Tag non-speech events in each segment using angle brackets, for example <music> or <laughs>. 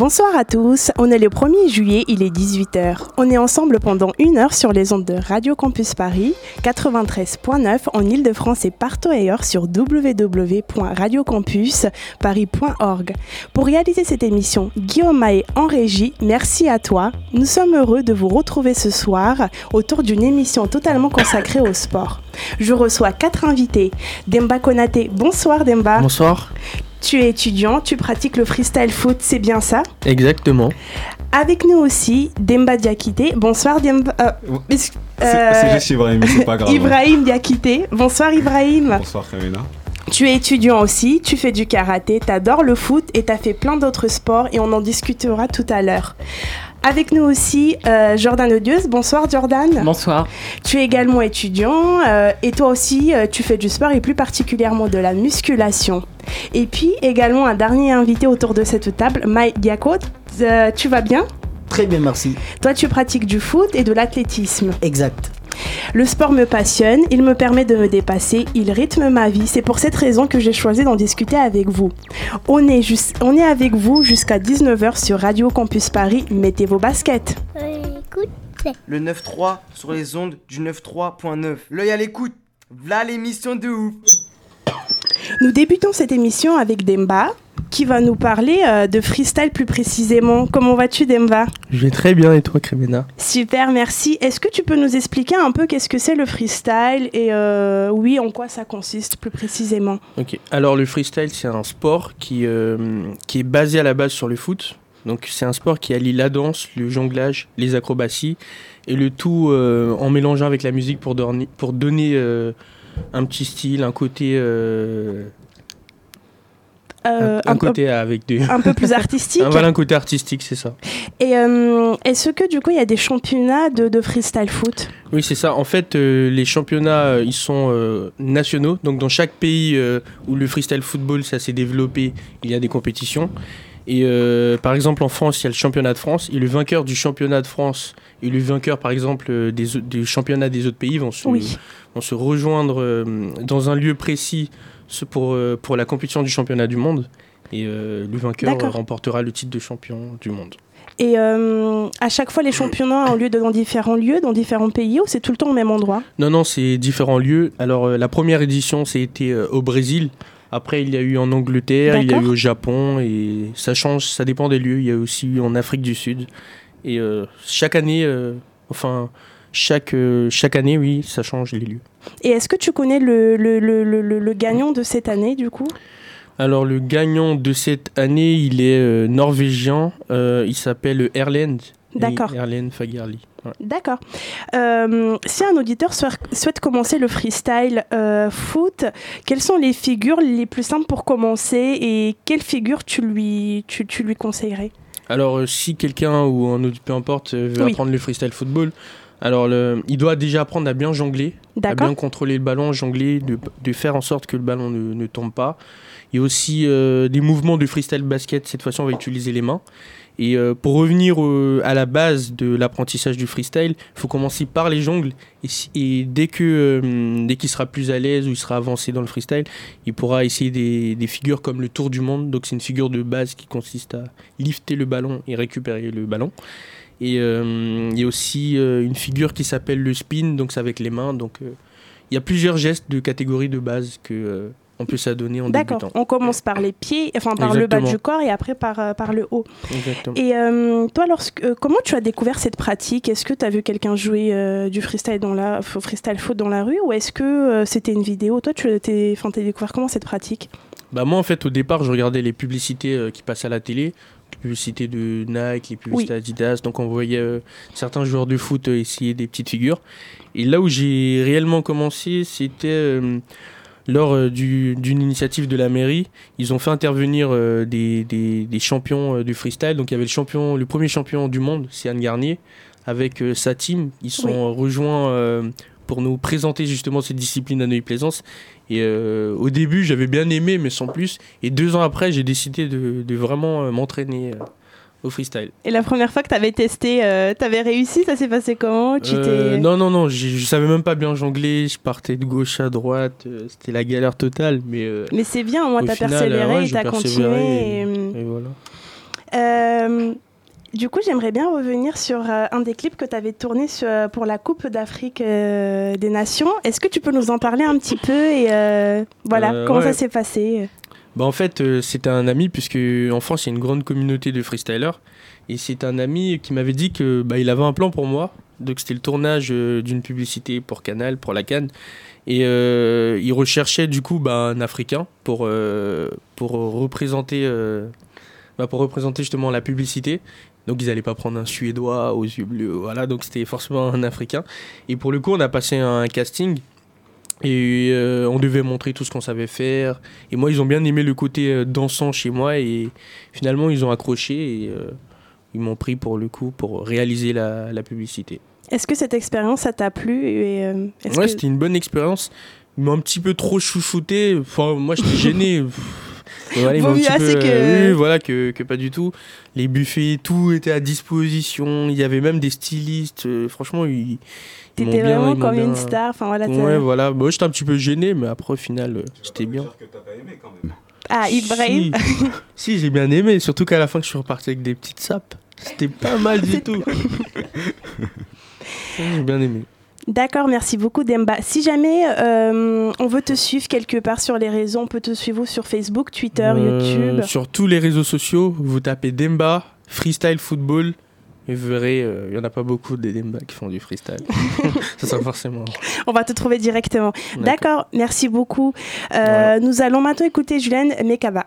Bonsoir à tous, on est le 1er juillet, il est 18h. On est ensemble pendant une heure sur les ondes de Radio Campus Paris, 93.9 en Ile-de-France et partout ailleurs sur www.radiocampusparis.org. Pour réaliser cette émission, Guillaume Maé en régie, merci à toi. Nous sommes heureux de vous retrouver ce soir autour d'une émission totalement consacrée au sport. Je reçois quatre invités. Demba Konate, bonsoir Demba. Bonsoir. Tu es étudiant, tu pratiques le freestyle foot, c'est bien ça Exactement. Avec nous aussi, Demba Diakité. Bonsoir Demba. euh, est-ce- euh, C'est juste Ibrahim, mais c'est pas grave. Ibrahim Diakité. Bonsoir Ibrahim. Bonsoir Kamena. Tu es étudiant aussi, tu fais du karaté, t'adores le foot et t'as fait plein d'autres sports et on en discutera tout à l'heure. Avec nous aussi euh, Jordan Odieuse. Bonsoir Jordan. Bonsoir. Tu es également étudiant euh, et toi aussi euh, tu fais du sport et plus particulièrement de la musculation. Et puis également un dernier invité autour de cette table, Mike Diakot. Euh, tu vas bien? Très bien, merci. Toi tu pratiques du foot et de l'athlétisme. Exact. Le sport me passionne, il me permet de me dépasser, il rythme ma vie. C'est pour cette raison que j'ai choisi d'en discuter avec vous. On est, juste, on est avec vous jusqu'à 19h sur Radio Campus Paris. Mettez vos baskets. Le 9.3 sur les ondes du 9.3.9. L'œil à l'écoute. Là l'émission de ouf. Nous débutons cette émission avec Demba qui va nous parler euh, de freestyle plus précisément. Comment vas-tu Demba? Je vais très bien et toi, Crémena Super, merci. Est-ce que tu peux nous expliquer un peu qu'est-ce que c'est le freestyle et euh, oui, en quoi ça consiste plus précisément? Ok. Alors, le freestyle, c'est un sport qui, euh, qui est basé à la base sur le foot. Donc, c'est un sport qui allie la danse, le jonglage, les acrobaties et le tout euh, en mélangeant avec la musique pour, pour donner euh, un petit style, un côté, euh, un, un peu- côté avec des. un peu plus <laughs> artistique. un- voilà, un côté artistique, c'est ça. Et euh, est-ce que du coup il y a des championnats de, de freestyle foot? Oui, c'est ça. En fait, euh, les championnats, ils sont nationaux. Donc, dans chaque pays où le freestyle football, ça s'est développé, il y a des compétitions. Et par exemple, en France, il y a le championnat de France. Et le vainqueur du championnat de France et le vainqueur, par exemple, des, des championnats des autres pays vont se, Oui. vont se rejoindre dans un lieu précis pour, euh, pour la compétition du championnat du monde. Et euh, le vainqueur remportera le titre de champion du monde. Et euh, à chaque fois les championnats ont lieu dans différents lieux, dans différents pays ou c'est tout le temps au même endroit? Non, non, c'est différents lieux. Alors, euh, la première édition, c'était euh, au Brésil. Après, il y a eu en Angleterre, il y a eu au Japon, et ça change, ça dépend des lieux. Il y a aussi eu en Afrique du Sud. Et chaque année, enfin, chaque, euh, chaque année, oui, ça change les lieux. Et est-ce que tu connais le, le, le, le, gagnant de cette année du coup? Alors, le gagnant de cette année, il est euh, norvégien. Euh, il s'appelle Erlend. D'accord. Erlend Fagerli. D'accord. Euh, si un auditeur souhaite, commencer le freestyle foot, quelles sont les figures les plus simples pour commencer et quelles figures tu lui, tu, tu lui conseillerais? Alors, si quelqu'un ou un autre, peu importe, veut Oui. apprendre le freestyle football, alors le- il doit déjà apprendre à bien jongler, à bien contrôler le ballon, jongler, de, de faire en sorte que le ballon ne, ne tombe pas. Il y a aussi euh, des mouvements de freestyle basket, cette fois-ci on va utiliser les mains. Et euh, pour revenir euh, à la base de l'apprentissage du freestyle, il faut commencer par les jongles. Et, si- et dès que euh, dès qu'il sera plus à l'aise ou il sera avancé dans le freestyle, il pourra essayer des, des figures comme le tour du monde. Donc c'est une figure de base qui consiste à lifter le ballon et récupérer le ballon. Et euh, il y a aussi euh, une figure qui s'appelle le spin, donc c'est avec les mains. Donc euh, il y a plusieurs gestes de catégorie de base que euh, on peut s'adonner en D'accord. débutant. On commence par les pieds, enfin par le bas du corps et après par, euh, par le haut. Exactement. Et euh, toi, lorsque, euh, comment tu as découvert cette pratique? Est-ce que tu as vu quelqu'un jouer euh, du freestyle, dans la, freestyle foot dans la rue? Ou est-ce que euh, c'était une vidéo? Toi, tu as découvert comment cette pratique? Bah moi en fait au départ je regardais les publicités euh, qui passaient à la télé, publicités de Nike, les publicités Adidas, donc on voyait euh, certains joueurs de foot euh, essayer des petites figures. Et là où j'ai réellement commencé, c'était euh, lors euh, du- d'une initiative de la mairie. Ils ont fait intervenir des, des- des champions du freestyle. Donc il y avait le champion, le premier champion du monde, c'est Anne Garnier, avec sa team. Ils sont Oui. rejoints pour nous présenter justement cette discipline à Neuilly-Plaisance. Et euh, au début, j'avais bien aimé, mais sans plus. Et deux ans après, j'ai décidé de, de vraiment euh, m'entraîner euh, au freestyle. Et la première fois que tu avais testé, euh, tu avais réussi? Ça s'est passé comment? Tu Euh, t'es- non, non, non, j'ai- je savais même pas bien jongler. Je partais de gauche à droite. euh, C'était la galère totale. Mais, Mais c'est bien, au moins au t'as final, persévéré ouais, et t'as persévéré continué. et- et- et voilà. Euh, du coup, j'aimerais bien revenir sur euh, un des clips que tu avais tourné sur- pour la Coupe d'Afrique euh, des Nations. Est-ce que tu peux nous en parler un petit peu et euh, voilà Euh, comment ouais. ça s'est passé? Bah en fait, euh, c'était un ami, puisque en France, il y a une grande communauté de freestylers. Et c'est un ami qui m'avait dit que bah, il avait un plan pour moi. Donc c'était le tournage euh, d'une publicité pour Canal, pour la Cannes. Et euh, il recherchait du coup bah, un Africain pour, euh, pour, représenter, euh, bah, pour représenter justement la publicité. Donc ils n'allaient pas prendre un Suédois aux yeux bleus. Voilà, donc c'était forcément un Africain. Et pour le coup, on a passé un casting. Et euh, on devait montrer tout ce qu'on savait faire. Et moi, ils ont bien aimé le côté euh, dansant chez moi. Et finalement, ils ont accroché. Et euh, ils m'ont pris pour le coup pour réaliser la, la publicité. Est-ce que cette expérience, ça t'a plu et, euh, Ouais, que- c'était une bonne expérience. Ils m'ont un petit peu trop chouchouté. Enfin, moi, j'étais gêné. Mieux peu, assez que- euh, oui, voilà, que, que pas du tout. Les buffets, tout était à disposition. Il y avait même des stylistes. Euh, franchement, ils. ils m'ont T'étais bien- vraiment comme une star. Enfin voilà. Ouais, voilà. Moi, j'étais un petit peu gêné, mais après, au final, euh, c'était bien. Ah, Ibrahim. Si, si, j'ai bien aimé. Surtout qu'à la fin, que je suis reparti avec des petites sapes. C'était pas mal du tout. <laughs> j'ai bien aimé. D'accord, merci beaucoup Demba. Si jamais euh, on veut te suivre quelque part sur les réseaux, on peut te suivre sur Facebook, Twitter, Euh, YouTube? Sur tous les réseaux sociaux, vous tapez Demba, freestyle football, et vous verrez, euh, il y en a pas beaucoup des Demba qui font du freestyle. <laughs> Ça sera forcément. On va te trouver directement. D'accord, merci beaucoup. Euh, Voilà. Nous allons maintenant écouter Julien Mekaba.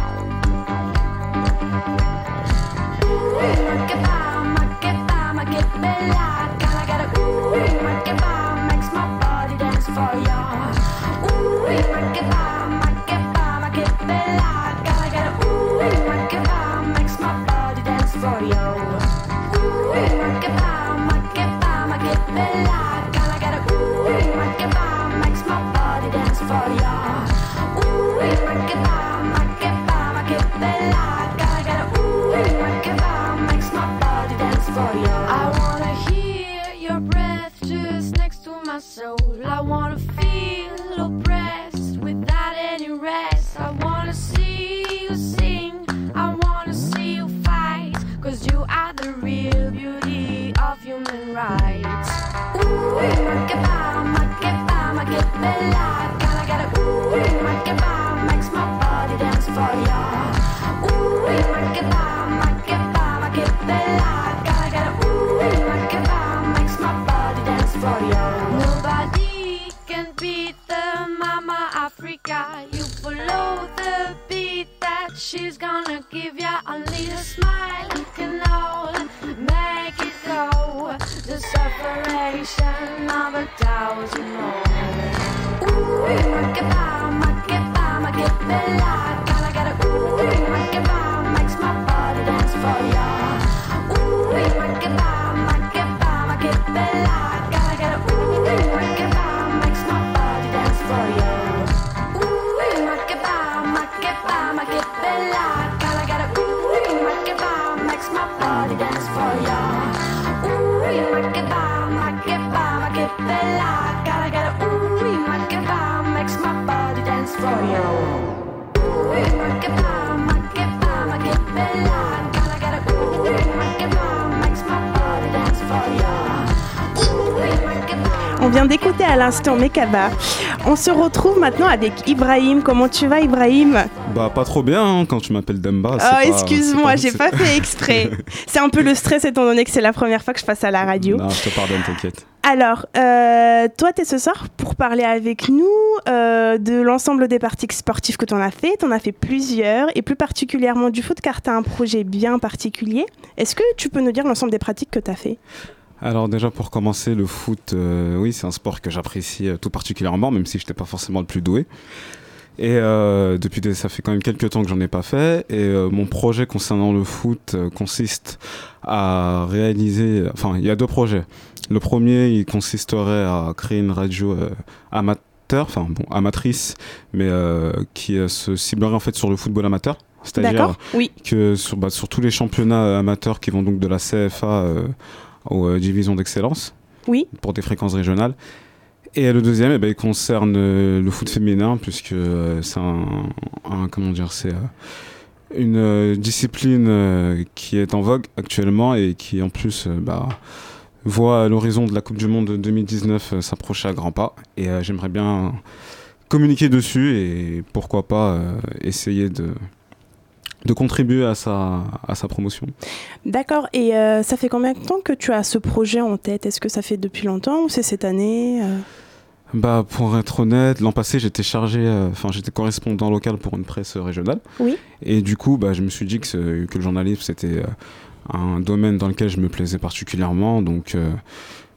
get me light. I a ooh my? Makes my body dance for you. L'instant Mekaba. On se retrouve maintenant avec Ibrahim. Comment tu vas, Ibrahim Bah, pas trop bien hein, quand tu m'appelles Demba. Oh, excuse-moi, j'ai pas fait exprès. <laughs> c'est un peu le stress étant donné que c'est la première fois que je passe à la radio. Non, je te pardonne, t'inquiète. Alors, euh, toi, tu es ce soir pour parler avec nous euh, de l'ensemble des parties sportives que tu en as fait. Tu en as fait plusieurs, et plus particulièrement du foot, car tu as un projet bien particulier. Est-ce que tu peux nous dire l'ensemble des pratiques que tu as fait? Alors déjà pour commencer, le foot, euh, oui, c'est un sport que j'apprécie euh, tout particulièrement, même si je n'étais pas forcément le plus doué. Et euh, depuis, des- ça fait quand même quelques temps que j'en ai pas fait. Et euh, mon projet concernant le foot euh, consiste à réaliser. Enfin, il y a deux projets. Le premier, il consisterait à créer une radio euh, amateur, enfin bon, amatrice, mais euh, qui se ciblerait en fait sur le football amateur. C'est-à-dire Oui. que sur, bah, sur tous les championnats amateurs qui vont donc de la CFA euh, aux euh, divisions d'excellence Oui. pour des fréquences régionales. Et le deuxième, eh ben, il concerne euh, le foot féminin, puisque euh, c'est un, un- comment dire, c'est une discipline qui est en vogue actuellement et qui en plus bah, voit l'horizon de la Coupe du Monde de 2019 euh, s'approcher à grands pas. Et j'aimerais bien communiquer dessus et pourquoi pas essayer de, de contribuer à sa, à sa promotion. D'accord. Et euh, ça fait combien de temps que tu as ce projet en tête? Est-ce que ça fait depuis longtemps ou c'est cette année euh? Bah, pour être honnête, l'an passé, j'étais chargé, euh, enfin, j'étais correspondant local pour une presse régionale. Oui. Et du coup, bah, je me suis dit que, le journalisme, c'était un domaine dans lequel je me plaisais particulièrement. Donc,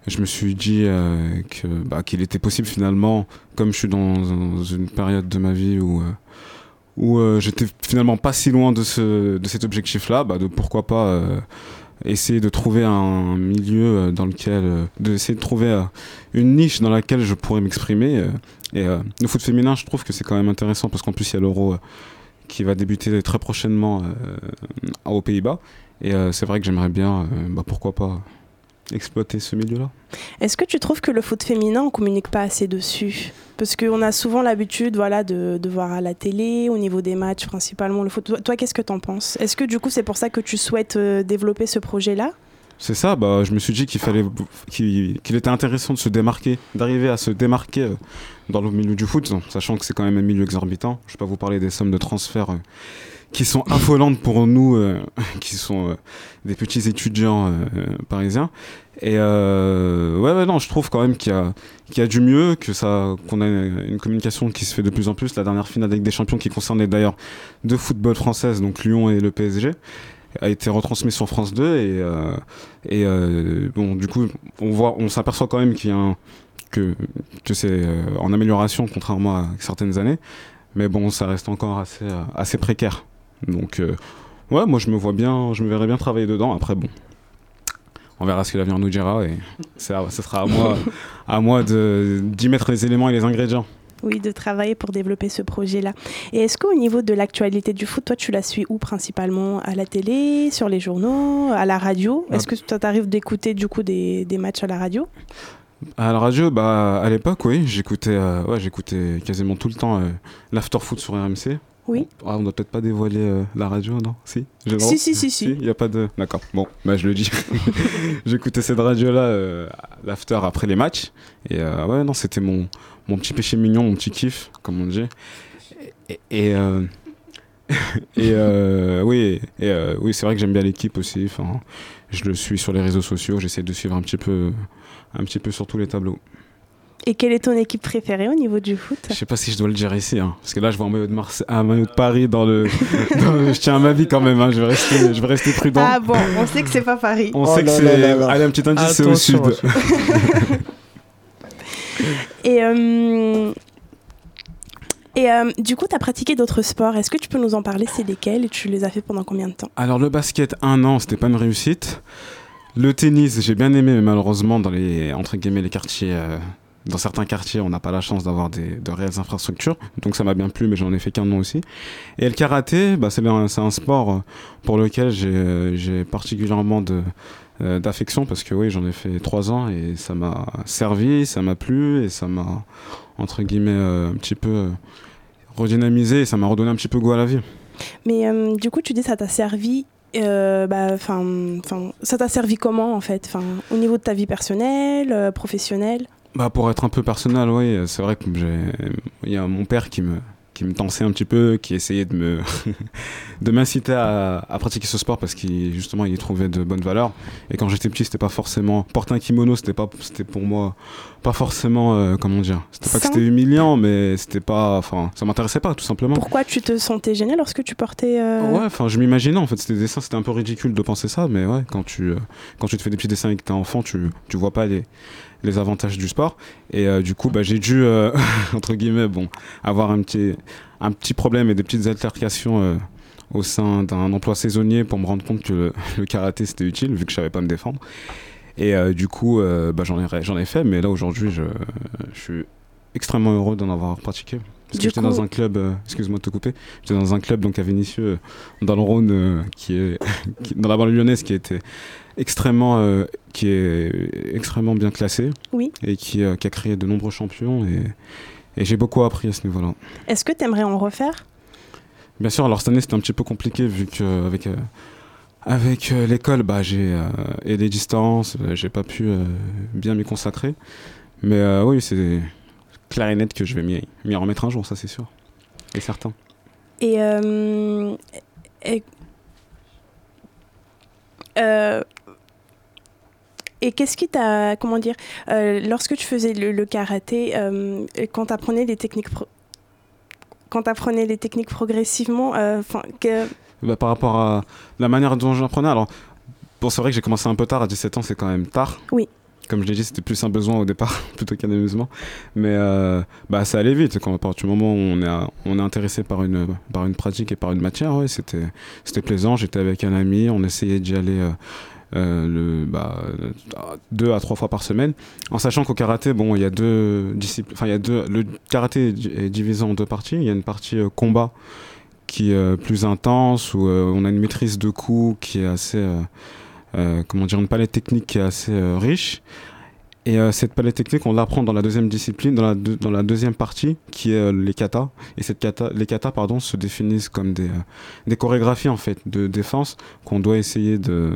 je me suis dit que, bah, qu'il était possible finalement, comme je suis dans, dans une période de ma vie où, où euh, j'étais finalement pas si loin de, ce, de cet objectif-là, bah, de pourquoi pas euh, essayer de trouver un milieu euh, dans lequel, euh, de trouver une niche dans laquelle je pourrais m'exprimer. et le foot féminin, je trouve que c'est quand même intéressant parce qu'en plus il y a l'Euro qui va débuter très prochainement aux Pays-Bas. Et c'est vrai que j'aimerais bien, bah, pourquoi pas, exploiter ce milieu-là. Est-ce que tu trouves que le foot féminin, on communique pas assez dessus? Parce qu'on a souvent l'habitude voilà, de, de voir à la télé, au niveau des matchs principalement le foot. Toi, toi, qu'est-ce que tu en penses? Est-ce que du coup c'est pour ça que tu souhaites euh, développer ce projet-là? C'est ça, bah, je me suis dit qu'il fallait, qu'il qu'il était intéressant de se démarquer, d'arriver à se démarquer euh, dans le milieu du foot, sachant que c'est quand même un milieu exorbitant. Je vais pas vous parler des sommes de transfert euh, qui sont affolantes pour nous, euh, <laughs> qui sont euh, des petits étudiants euh, parisiens. Et ouais, non, je trouve quand même qu'il y a, du mieux, que ça, qu'on a une communication qui se fait de plus en plus. La dernière finale avec des champions qui concernait d'ailleurs deux footballs françaises, donc Lyon et le PSG a été retransmis sur France 2 et, bon du coup on voit on s'aperçoit quand même qu'il y a un, que, c'est en amélioration contrairement à certaines années mais bon ça reste encore assez précaire donc euh, ouais moi je me vois bien je me verrais bien travailler dedans. Après bon on verra ce que l'avenir nous dira et ça, ce sera à moi <laughs> à moi de d'y mettre les éléments et les ingrédients. Oui, de travailler pour développer ce projet-là. Et est-ce qu'au niveau de l'actualité du foot, toi, tu la suis où principalement? À la télé, sur les journaux, à la radio? Est-ce que ça t'arrive d'écouter du coup des, des matchs à la radio? À la radio, bah, à l'époque, oui, j'écoutais euh, ouais, j'écoutais quasiment tout le temps euh, l'after foot sur RMC. Oui. Ah, on doit peut-être pas dévoiler euh, la radio, non? Si? Droit? Si, si, si, si. Il n'y a pas de. <laughs> D'accord, bon, bah, je le dis. <laughs> J'écoutais cette radio-là, euh, l'after après les matchs. Et euh, ouais, non, c'était mon, mon petit péché mignon, mon petit kiff, comme on dit. Et. et, euh, <laughs> et euh, oui, et, euh, oui c'est vrai que j'aime bien l'équipe aussi. Enfin, je le suis sur les réseaux sociaux, j'essaie de suivre un petit peu, un petit peu sur tous les tableaux. Et quelle est ton équipe préférée au niveau du foot Je sais pas si je dois le dire ici, hein, parce que là je vois un maillot de, un maillot de Paris dans le. <laughs> dans le- je tiens à ma vie quand même, hein, je, vais rester, je vais rester prudent. Ah bon, on sait que c'est pas Paris. On sait que c'est. Allez, un petit indice, c'est au sud. <laughs> Et, euh, et euh, du coup, tu as pratiqué d'autres sports. Est-ce que tu peux nous en parler? C'est lesquels? Et tu les as fait pendant combien de temps? Alors le basket, un an, c'était pas une réussite. Le tennis, j'ai bien aimé, mais malheureusement, dans les, entre guillemets, les quartiers, euh, dans certains quartiers, on n'a pas la chance d'avoir de réelles infrastructures. Donc ça m'a bien plu, mais j'en ai fait qu'un an aussi. Et le karaté, bah, c'est un, un sport euh, pour lequel j'ai, euh, particulièrement de, euh, d'affection parce que oui, j'en ai fait trois ans et ça m'a servi, ça m'a plu et ça m'a, entre guillemets, un petit peu redynamisé et ça m'a redonné un petit peu goût à la vie. Mais du coup, tu dis ça t'a servi. bah, enfin, enfin, ça t'a servi comment en fait? Enfin, Au niveau de ta vie personnelle, professionnelle? Bah pour être un peu personnel, oui, c'est vrai que j'ai, il y a mon père qui me, qui me tensait un petit peu, qui essayait de me, <laughs> de m'inciter à, à pratiquer ce sport parce qu'il justement il y trouvait de bonnes valeurs. Et quand j'étais petit, c'était pas forcément porter un kimono, c'était pas, c'était pour moi pas forcément, euh, comment dire, c'était pas que c'était humiliant, mais c'était pas, enfin, ça m'intéressait pas tout simplement. Pourquoi tu te sentais gêné lorsque tu portais. euh, Ouais, enfin, je m'imaginais en fait, c'était des dessins, c'était un peu ridicule de penser ça, mais ouais, quand tu, euh, quand tu te fais des petits dessins avec tes enfants, tu, tu vois pas les, les avantages du sport. Et euh, du coup, bah, j'ai dû, euh, <laughs> entre guillemets, bon, avoir un petit, un petit problème et des petites altercations euh, au sein d'un emploi saisonnier pour me rendre compte que le, <laughs> le karaté c'était utile, vu que je savais pas me défendre. Et du coup, bah, j'en ai, j'en ai fait, mais là aujourd'hui, je, je suis extrêmement heureux d'en avoir pratiqué. Parce que j'étais coup- dans un club, euh, excuse-moi de te couper, j'étais dans un club donc à Vénissieux, dans le Rhône, euh, qui est <laughs> qui- dans la banlieue lyonnaise, qui était extrêmement, euh, qui est extrêmement bien classé Oui. et qui, euh, qui a créé de nombreux champions et, et j'ai beaucoup appris à ce niveau-là. Est-ce que tu aimerais en refaire? Bien sûr, alors cette année c'était un petit peu compliqué vu que avec euh, avec euh, l'école, bah j'ai et les distances, j'ai pas pu bien m'y consacrer. Mais oui, c'est clair et net que je vais m'y m'y remettre un jour, ça c'est sûr et certain. Et. et euh, et qu'est-ce qui t'a. Comment dire euh, Lorsque tu faisais le, le karaté, euh, quand tu apprenais les techniques. pro- quand tu apprenais les techniques progressivement, euh, 'fin, que, Bah, par rapport à la manière dont j'apprenais, alors bon, c'est vrai que j'ai commencé un peu tard, à 17 ans c'est quand même tard. Oui. Comme je l'ai dit, c'était plus un besoin au départ <laughs> plutôt qu'un amusement. Mais euh, bah, ça allait vite. Quand, à partir du moment où on est, à- on est intéressé par une, par une pratique et par une matière, ouais, c'était, c'était plaisant. J'étais avec un ami, on essayait d'y aller euh, le, bah, euh, deux à trois fois par semaine. En sachant qu'au karaté, bon, il y a deux disciplines. Enfin, il y a deux. Le karaté est di- est divisé en deux parties. Il y a une partie euh, combat qui est euh, plus intense, où euh, on a une maîtrise de coups qui est assez, euh, euh, comment dire, une palette technique qui est assez euh, riche. Et euh, cette palette technique, on l'apprend dans la deuxième discipline, dans la, dans la deuxième partie, qui est euh, les katas. Et cette kata, les katas, pardon, se définissent comme des, euh, des chorégraphies en fait de défense qu'on doit essayer de,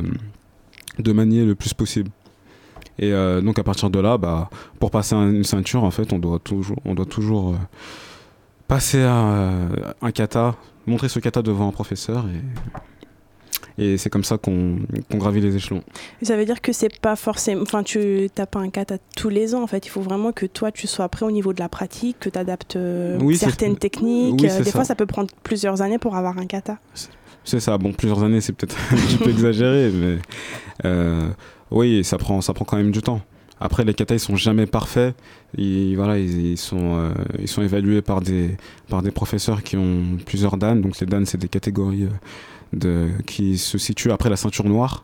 de manier le plus possible. Et euh, donc à partir de là, bah, pour passer un- une ceinture, en fait, on doit toujours, on doit toujours euh, passer un, un kata, montrer ce kata devant un professeur et, et c'est comme ça qu'on gravit les échelons. ça veut dire que c'est pas forcément. Enfin, tu t'as pas un kata tous les ans en fait. Il faut vraiment que toi tu sois prêt au niveau de la pratique, que tu adaptes Oui, certaines techniques. oui, Euh, des fois, ça peut prendre plusieurs années pour avoir un kata. C'est ça, bon, plusieurs années, c'est peut-être <laughs> un petit peu exagéré, mais euh, oui, ça prend, ça prend quand même du temps. Après, les katas, ils sont jamais parfaits. Ils, voilà, ils sont, euh, ils sont évalués par des, par des professeurs qui ont plusieurs dan. Donc, les dan, c'est des catégories euh, de, qui se situent après la ceinture noire.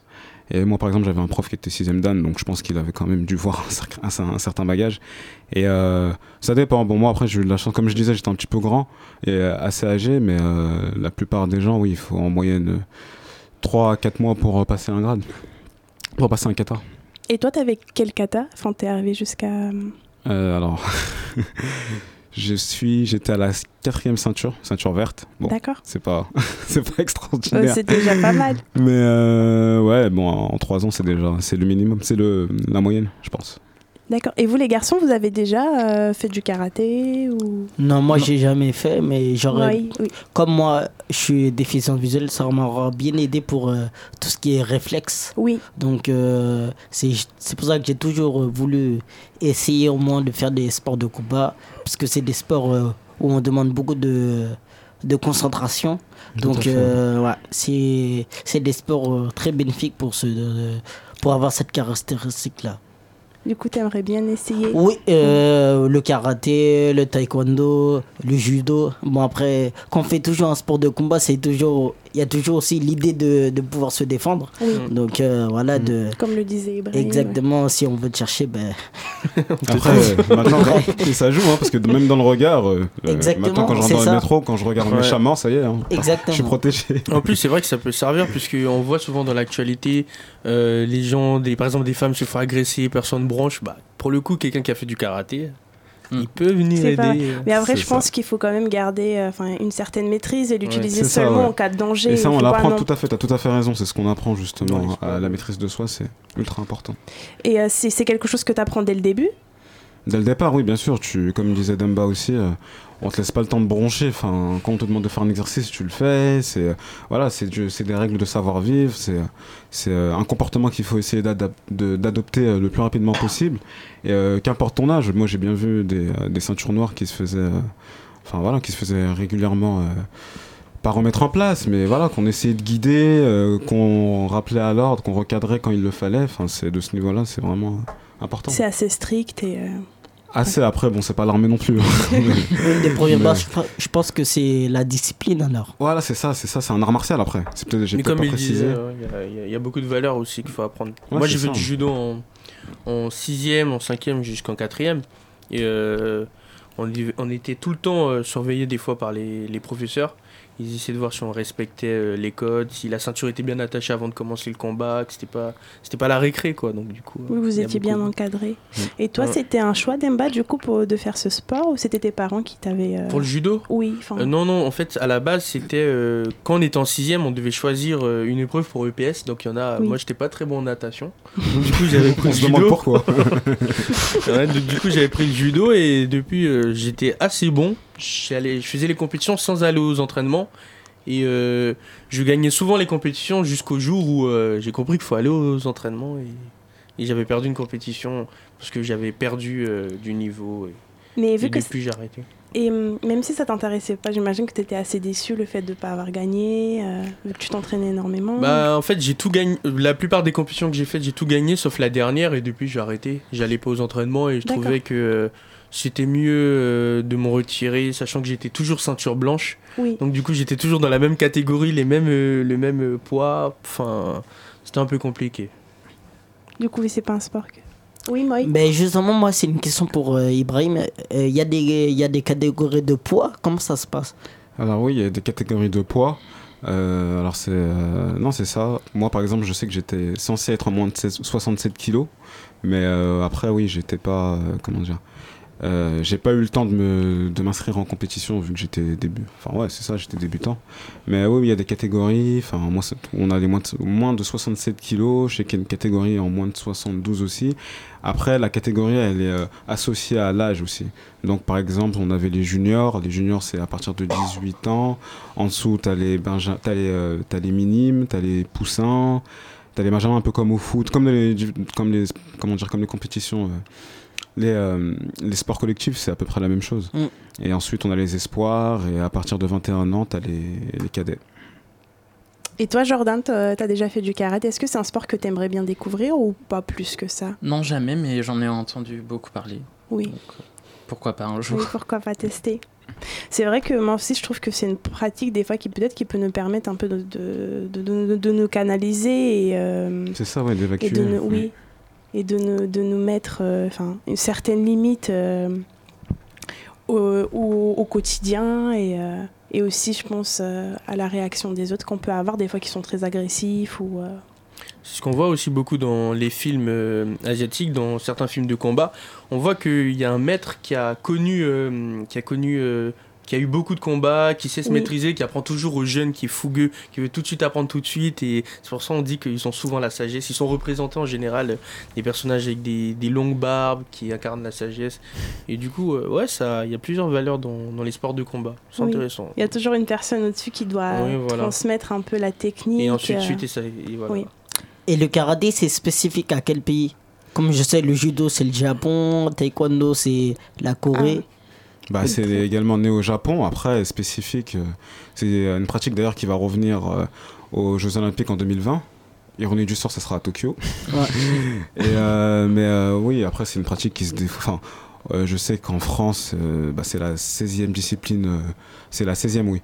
Et moi, par exemple, j'avais un prof qui était sixième dan, donc je pense qu'il avait quand même dû voir un, cer- un- un certain bagage. Et euh, ça dépend. Bon, moi, après, j'ai eu de la chance. Comme je disais, j'étais un petit peu grand et euh, assez âgé, mais euh, la plupart des gens, oui, il faut en moyenne euh, 3 à 4 mois pour passer un grade, pour passer un kata. Et toi, t'avais quel kata? Enfin, t'es arrivé jusqu'à. Euh, alors, <laughs> je suis, j'étais à la quatrième ceinture, ceinture verte. Bon, D'accord. c'est pas, <laughs> c'est pas extraordinaire. c'est déjà pas mal. Mais euh, ouais, bon, en 3 ans, c'est déjà, c'est le minimum, c'est le, la moyenne, je pense. D'accord. Et vous, les garçons, vous avez déjà euh, fait du karaté ou? Non, moi j'ai jamais fait, mais j'aurais. Oui, oui. Comme moi, je suis déficient visuel, ça m'aura bien aidé pour euh, tout ce qui est réflexe. Oui. Donc euh, c'est c'est pour ça que j'ai toujours euh, voulu essayer au moins de faire des sports de combat, parce que c'est des sports euh, où on demande beaucoup de, de concentration. Tout Donc euh, ouais, c'est c'est des sports euh, très bénéfiques pour, ce, pour avoir cette caractéristique-là. Du coup, t'aimerais bien essayer Oui, euh, le karaté, le taekwondo, le judo. Bon, après, quand on fait toujours un sport de combat, c'est toujours. Il y a toujours aussi l'idée de, de pouvoir se défendre. Oui. Donc, euh, voilà, de. Comme le disait Ibrahim. Exactement, si on veut te chercher, ben. <laughs> Après, euh, maintenant, <laughs> ça joue, hein, parce que même dans le regard, euh, Exactement, maintenant quand je rentre dans le métro, quand je regarde Ouais. méchamment, ça y est, hein, Exactement. je suis protégé. En plus, c'est vrai que ça peut servir, puisqu'on voit souvent dans l'actualité, euh, les gens, des, par exemple, des femmes se font agresser, personne branche. Bah, pour le coup, quelqu'un qui a fait du karaté, il peut venir aider. pas- Mais après, je pense qu'il faut quand même garder euh, enfin, une certaine maîtrise et l'utiliser ça, seulement ouais. en cas de danger. Et ça, on l'apprend non- tout à fait, t'as tout à fait raison, c'est ce qu'on apprend justement à la maîtrise de soi, c'est ultra important. Et euh, c'est c'est quelque chose que tu apprends dès le début? Dès le départ, oui, bien sûr. Tu, comme disait Demba aussi, euh, on te laisse pas le temps de broncher. Enfin, quand on te demande de faire un exercice, tu le fais. C'est voilà, c'est des règles de savoir-vivre. C'est c'est euh, un comportement qu'il faut essayer d'adopter euh, le plus rapidement possible. Et euh, qu'importe ton âge, moi j'ai bien vu des, des ceintures noires qui se faisaient, voilà, qui se faisaient régulièrement. euh, pas remettre en place, mais voilà, qu'on essayait de guider, qu'on rappelait à l'ordre, qu'on recadrait quand il le fallait. Enfin, c'est de ce niveau-là, c'est vraiment important. C'est assez strict et. Assez après, bon, c'est pas l'armée non plus. <laughs> Une des premières Mais- bases, je pe- je pense que c'est la discipline alors. Voilà, c'est ça, c'est ça, c'est un art martial après. C'est peut-être, j'ai Mais peut-être comme pas il précisé. il y a- y, y beaucoup de valeurs aussi qu'il faut apprendre. Ouais, Moi, j'ai fait du judo en, en 6e, en 5e jusqu'en 4e. Et euh, on, était tout le temps euh, surveillé des fois par les, les professeurs. Ils essayaient de voir si on respectait euh, les codes, si la ceinture était bien attachée avant de commencer le combat, que c'était pas, c'était pas la récré quoi. Donc du coup. Oui, vous étiez beaucoup- bien encadré. Mm. Et toi, Ouais. c'était un choix d'Emba du coup pour, de faire ce sport ou c'était tes parents qui t'avaient. euh, Pour le judo? Oui, enfin. Euh, non, non, en fait, à la base, c'était. euh, quand on était en 6 on devait choisir euh, une épreuve pour EPS. Donc, il y en a. Oui. Moi, j'étais pas très bon en natation. <laughs> Du coup, j'avais pris On le se demande judo. pourquoi. <laughs> Ouais, du coup, j'avais pris le judo et depuis, euh, j'étais assez bon. Je faisais les compétitions sans aller aux entraînements. Et euh, je gagnais souvent les compétitions jusqu'au jour où euh, j'ai compris qu'il faut aller aux entraînements. Et, et j'avais perdu une compétition parce que j'avais perdu euh, du niveau. Et, Mais et vu que. depuis, j'ai arrêté. Et même si ça t'intéressait pas, j'imagine que tu étais assez déçu le fait de pas avoir gagné, vu que tu t'entraînais énormément. Bah en fait j'ai tout gagné, la plupart des compétitions que j'ai faites j'ai tout gagné sauf la dernière et depuis j'ai arrêté. J'allais pas aux entraînements et je trouvais que c'était mieux euh, de m'en retirer sachant que j'étais toujours ceinture blanche. Oui. Donc du coup j'étais toujours dans la même catégorie, les mêmes, euh, le même euh, poids, enfin c'était un peu compliqué. Du coup, c'est pas un sport que. Oui, moi. Ben justement, moi, c'est une question pour euh, Ibrahim. Il y, a des- il y a des catégories de poids, comment ça se passe? Alors oui, il y a des catégories de poids. Euh, alors c'est euh, non c'est ça. Moi par exemple, je sais que j'étais censé être en moins de 16 67 kilos, mais euh, après oui, j'étais pas euh, comment dire. Euh, j'ai pas eu le temps de m'inscrire en compétition vu que j'étais début. Enfin ouais, c'est ça, j'étais débutant. Mais oui, il y a des catégories. Enfin moi, on a les moins de, moins de 67 kilos. Je sais qu'il y a une catégorie en moins de 72 aussi. Après, la catégorie, elle est euh, associée à l'âge aussi. Donc, par exemple, on avait les juniors. Les juniors, c'est à partir de 18 ans. En dessous, tu as les, benja- t'as les, euh, t'as les minimes, tu as les poussins, tu as les benjamins un peu comme au foot, comme les, comme les, comment dire, comme les compétitions. Euh, les, euh, les sports collectifs, c'est à peu près la même chose. Mm. Et ensuite, on a les espoirs. Et à partir de 21 ans, tu as les, les cadets. Et toi, Jordan, t'as t'as déjà fait du karaté. Est-ce que c'est un sport que t'aimerais bien découvrir ou pas plus que ça? Non, jamais, mais j'en ai entendu beaucoup parler. Oui. Donc, euh, pourquoi pas un jour Oui, pourquoi pas tester? C'est vrai que moi aussi, je trouve que c'est une pratique des fois qui peut-être qui peut nous permettre un peu de, de, de, de- de nous canaliser et, euh, C'est ça, ouais, d'évacuer. et de nous, oui, et de nous, de nous mettre euh, enfin une certaine limite euh, au, quotidien et, euh, et aussi, je pense, à la réaction des autres qu'on peut avoir des fois qui sont très agressifs ou. C'est ce qu'on voit aussi beaucoup dans les films asiatiques, dans certains films de combat. On voit qu'il y a un maître qui a connu, qui a connu, qui a eu beaucoup de combats, qui sait se Oui. maîtriser, qui apprend toujours aux jeunes, qui est fougueux, qui veut tout de suite apprendre tout de suite. Et c'est pour ça qu'on dit qu'ils ont souvent la sagesse. Ils sont représentés en général euh, des personnages avec des, des longues barbes qui incarnent la sagesse. Et du coup, euh, ouais, ça, il y a plusieurs valeurs dans, dans les sports de combat. C'est oui. intéressant. Il y a toujours une personne au-dessus qui doit Oui, voilà. transmettre un peu la technique. Et ensuite, euh, suite, et ça, et voilà. Oui. Et le karaté, c'est spécifique à quel pays? Comme je sais, le judo, c'est le Japon, taekwondo, c'est la Corée. Bah, c'est également né au Japon. Après, spécifique, euh, c'est une pratique d'ailleurs qui va revenir euh, aux Jeux Olympiques en 2020. Ironie du sort, ça sera à Tokyo. <laughs> Et, euh, mais euh, oui, après, c'est une pratique qui se défend. Euh, je sais qu'en France, bah, c'est la 16e discipline. c'est la 16e, oui.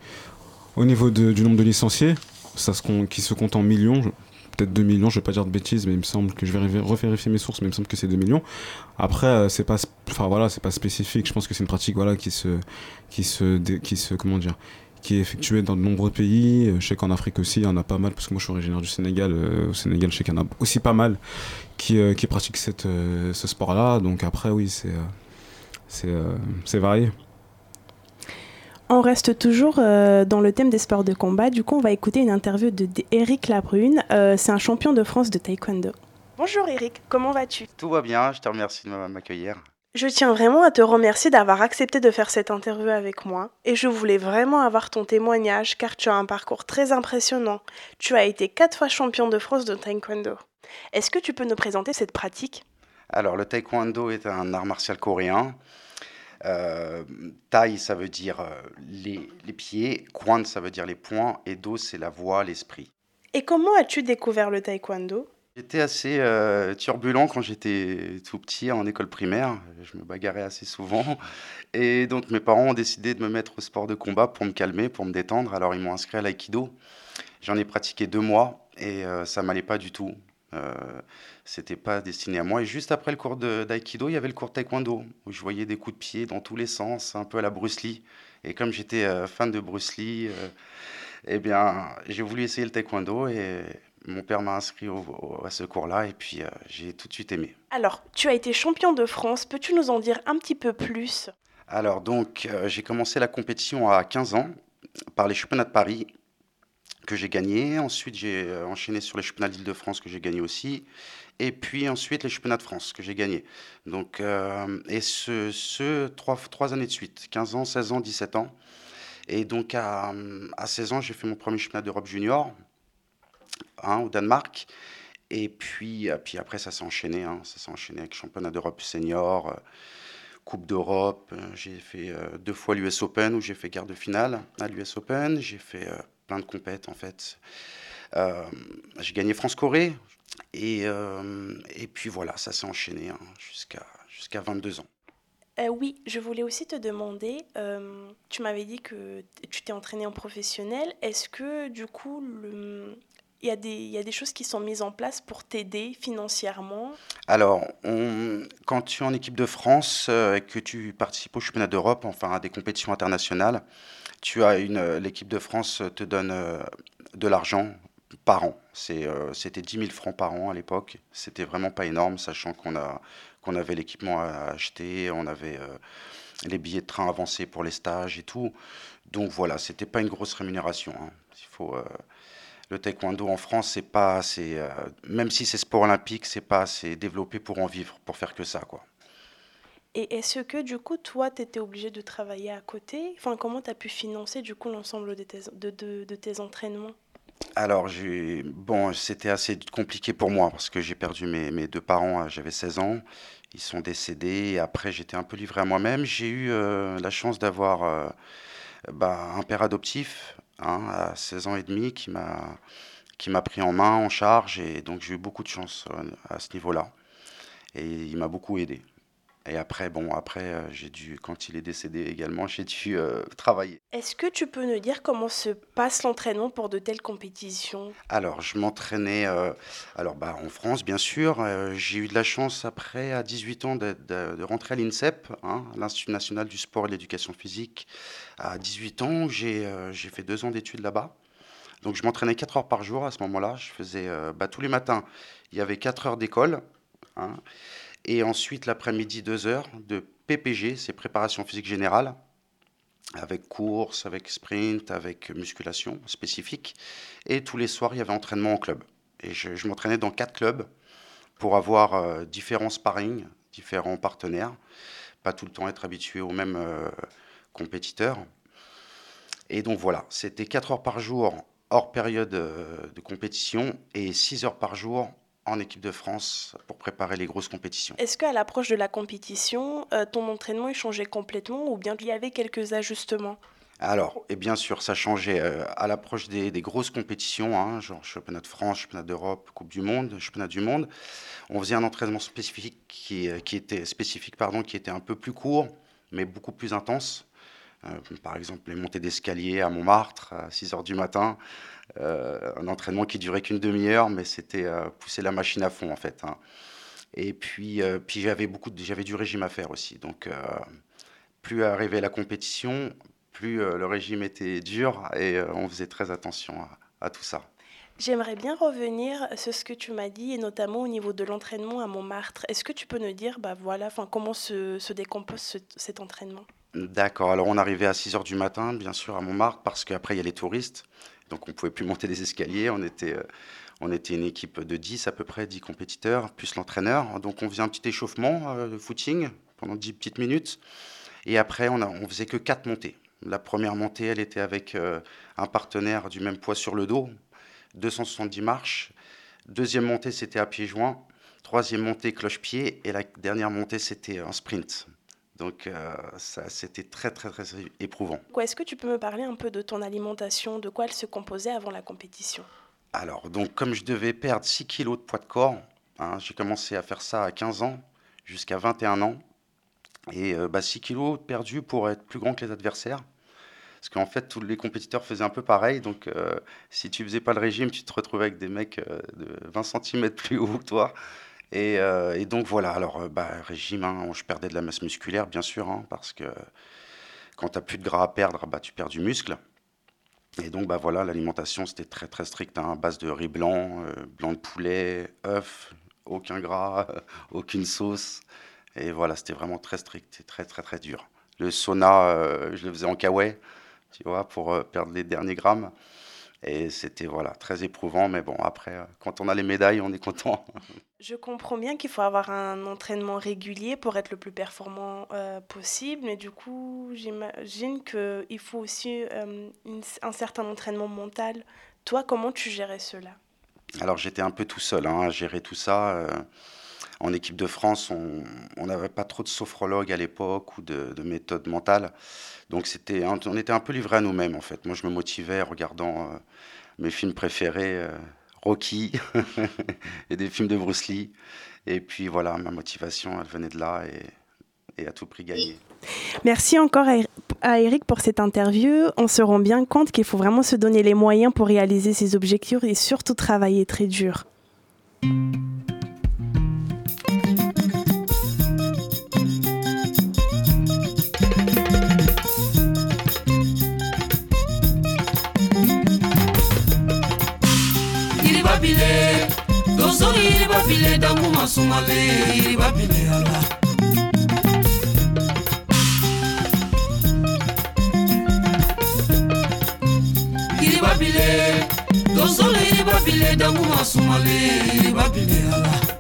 Au niveau de- du nombre de licenciés, ça se compte- qui se compte en millions. Peut-être 2 millions, je vais pas dire de bêtises, mais il me semble que je vais revé- revérifier mes sources, mais il me semble que c'est 2 millions. Après, euh, c'est pas, enfin voilà, c'est pas spécifique. Je pense que c'est une pratique voilà qui se, qui se, qui se, comment dire, qui est effectuée dans de nombreux pays. Euh, Je sais qu'en Afrique aussi, il y en a pas mal, parce que moi je suis originaire du Sénégal. euh, au Sénégal, je sais qu'il y en a aussi pas mal qui, qui pratiquent cette, ce sport-là. Donc après, oui, c'est, c'est, c'est varié. On reste toujours euh, dans le thème des sports de combat. Du coup, on va écouter une interview de Eric Labrune. Euh, c'est un champion de France de taekwondo. Bonjour Eric, comment vas-tu? Tout va bien, je te remercie de m'accueillir. Je tiens vraiment à te remercier d'avoir accepté de faire cette interview avec moi et je voulais vraiment avoir ton témoignage car tu as un parcours très impressionnant. Tu as été quatre fois champion de France de taekwondo. Est-ce que tu peux nous présenter cette pratique? Alors le taekwondo est un art martial coréen. Euh, tai, ça veut dire euh, les, les pieds, Kwan, ça veut dire les poings, et Do, c'est la voix, l'esprit. Et comment as-tu découvert le taekwondo? J'étais assez euh, turbulent quand j'étais tout petit en école primaire. Je me bagarrais assez souvent. Et donc mes parents ont décidé de me mettre au sport de combat pour me calmer, pour me détendre. Alors ils m'ont inscrit à l'aïkido. J'en ai pratiqué deux mois et euh, ça m'allait pas du tout. Euh, C'était pas destiné à moi. Et juste après le cours d'aïkido, il y avait le cours de taekwondo où je voyais des coups de pied dans tous les sens, un peu à la Bruce Lee. Et comme j'étais euh, fan de Bruce Lee, euh, eh bien j'ai voulu essayer le taekwondo et mon père m'a inscrit au- au- à ce cours-là et puis euh, j'ai tout de suite aimé. Alors, tu as été champion de France, peux-tu nous en dire un petit peu plus? Alors donc euh, j'ai commencé la compétition à 15 ans par les championnats de Paris que j'ai gagné. Ensuite j'ai enchaîné sur les championnats d'Île-de-France que j'ai gagné aussi. Et puis ensuite les championnats de France que j'ai gagné. Donc, euh, et ce, trois, années de suite, 15 ans, 16 ans, 17 ans. Et donc à, à 16 ans j'ai fait mon premier championnat d'Europe junior hein, au Danemark. Et puis, euh, puis après, ça s'est enchaîné. hein. ça s'est enchaîné avec championnat d'Europe senior, euh, Coupe d'Europe. J'ai fait deux fois l'US Open où j'ai fait quart de finale à l'US Open. J'ai fait plein de compètes en fait. J'ai gagné France-Corée. Et, euh, et puis voilà, ça s'est enchaîné hein, jusqu'à jusqu'à 22 ans. Euh, oui, je voulais aussi te demander, euh, tu m'avais dit que tu t'es entraîné en professionnel. Est-ce que du coup, il y, a des- il y a des choses qui sont mises en place pour t'aider financièrement? Alors, on- quand tu es en équipe de France euh, et que tu participes au championnat d'Europe, enfin à des compétitions internationales, tu as une, l'équipe de France te donne de l'argent par an. Euh, c'était 10 000 francs par an à l'époque. C'était vraiment pas énorme, sachant qu'on avait l'équipement à acheter, on avait euh, les billets de train avancés pour les stages et tout. Donc voilà, c'était pas une grosse rémunération. hein. Il faut, euh, le taekwondo en France, c'est pas même si c'est sport olympique, c'est pas assez développé pour en vivre, pour faire que ça, quoi. Et est-ce que du coup, toi, tu étais obligé de travailler à côté? Enfin, comment tu as pu financer du coup l'ensemble de tes entraînements? Alors, j'ai, bon, c'était assez compliqué pour moi parce que j'ai perdu mes, deux parents, euh, j'avais 16 ans, ils sont décédés et après j'étais un peu livré à moi-même. J'ai eu euh, la chance d'avoir euh, bah, un père adoptif hein, à 16 ans et demi qui m'a, qui m'a pris en main, en charge et donc j'ai eu beaucoup de chance à ce niveau-là et il m'a beaucoup aidé. Et après, bon, après, euh, j'ai dû, quand il est décédé également, <laughs> j'ai dû euh, travailler. Est-ce que tu peux nous dire comment se passe l'entraînement pour de telles compétitions? Alors, je m'entraînais euh, alors, bah, en France, bien sûr. Euh, j'ai eu de la chance, après, à 18 ans, de, de- de rentrer à l'INSEP, hein, l'Institut national du sport et de l'éducation physique. À 18 ans, j'ai fait deux ans d'études là-bas. Donc, je m'entraînais 4 heures par jour à ce moment-là. Je faisais bah, tous les matins, il y avait 4 heures d'école. hein, et ensuite, l'après-midi, 2 heures de PPG, c'est préparation physique générale avec course, avec sprint, avec musculation spécifique. Et tous les soirs, il y avait entraînement en club. Et je, je m'entraînais dans quatre clubs pour avoir euh, différents sparring, différents partenaires, pas tout le temps être habitué aux mêmes euh, compétiteurs. Et donc voilà, c'était 4 heures par jour hors période euh, de compétition et 6 heures par jour en équipe de France pour préparer les grosses compétitions. Est-ce qu'à l'approche de la compétition, euh, ton entraînement est changé complètement ou bien il y avait quelques ajustements? Alors, et bien sûr, ça changeait euh, à l'approche des, des grosses compétitions, hein, genre championnat de France, championnat d'Europe, Coupe du Monde, championnat du monde. On faisait un entraînement spécifique qui, euh, qui était spécifique, pardon, qui était un peu plus court, mais beaucoup plus intense. Euh, par exemple, les montées d'escalier à Montmartre à 6 heures du matin, euh, un entraînement qui durait qu'une demi-heure, mais c'était euh, pousser la machine à fond en fait. hein. Et puis, puis j'avais beaucoup, j'avais du régime à faire aussi. Donc, plus arrivé la compétition, plus le régime était dur et on faisait très attention à, tout ça. J'aimerais bien revenir sur ce que tu m'as dit, et notamment au niveau de l'entraînement à Montmartre. Est-ce que tu peux nous dire bah voilà, comment se, se décompose ce- cet entraînement? D'accord, alors on arrivait à 6 heures du matin, bien sûr, à Montmartre, parce qu'après il y a les touristes, donc on ne pouvait plus monter les escaliers. On était, euh, on était une équipe de 10 à peu près, 10 compétiteurs, plus l'entraîneur. Donc on faisait un petit échauffement euh, de footing pendant 10 petites minutes. Et après, on, on faisait que 4 montées. La première montée, elle était avec euh, un partenaire du même poids sur le dos, 270 marches. Deuxième montée, c'était à pieds joints. Troisième montée, cloche-pied. Et la dernière montée, c'était un sprint. Donc, euh, ça, c'était très, très, très éprouvant. Est-ce que tu peux me parler un peu de ton alimentation, de quoi elle se composait avant la compétition? Alors, donc, comme je devais perdre 6 kilos de poids de corps, hein, j'ai commencé à faire ça à 15 ans jusqu'à 21 ans. Et euh, bah, 6 kilos perdus pour être plus grand que les adversaires. Parce qu'en fait, tous les compétiteurs faisaient un peu pareil. Donc, euh, si tu faisais pas le régime, tu te retrouvais avec des mecs euh, de 20 cm plus haut que toi. Et, euh, et donc, voilà. Alors, euh, bah, régime, hein, je perdais de la masse musculaire, bien sûr, hein, parce que quand tu n'as plus de gras à perdre, bah, tu perds du muscle. Et donc, bah, voilà, l'alimentation, c'était très, très strict. Hein, base de riz blanc, euh, blanc de poulet, œufs, aucun gras, <laughs> aucune sauce. Et voilà, c'était vraiment très strict et très, très, très dur. Le sauna, je le faisais en kawaii, tu vois, pour perdre les derniers grammes. Et c'était, voilà, très éprouvant. Mais bon, après, euh, quand on a les médailles, on est content. <laughs> Je comprends bien qu'il faut avoir un entraînement régulier pour être le plus performant euh, possible, mais du coup, j'imagine qu'il faut aussi euh, une- un certain entraînement mental. Toi, comment tu gérais cela? Alors j'étais un peu tout seul hein, à gérer tout ça. euh, en équipe de France, on n'avait pas trop de sophrologue à l'époque ou de, de méthode mentale. Donc c'était, on était un peu livrés à nous-mêmes en fait. Moi je me motivais en regardant euh, mes films préférés, euh, Rocky <laughs> et des films de Bruce Lee. Et puis voilà, ma motivation, elle venait de là et, à tout prix gagner. Merci encore à à Eric pour cette interview. On se rend bien compte qu'il faut vraiment se donner les moyens pour réaliser ses objectifs et surtout travailler très dur. bile doso yiriba bile dakuma sumale yiriba bile ala yiriba bile doso yiriba bile dakuma sumale yiriba bile ala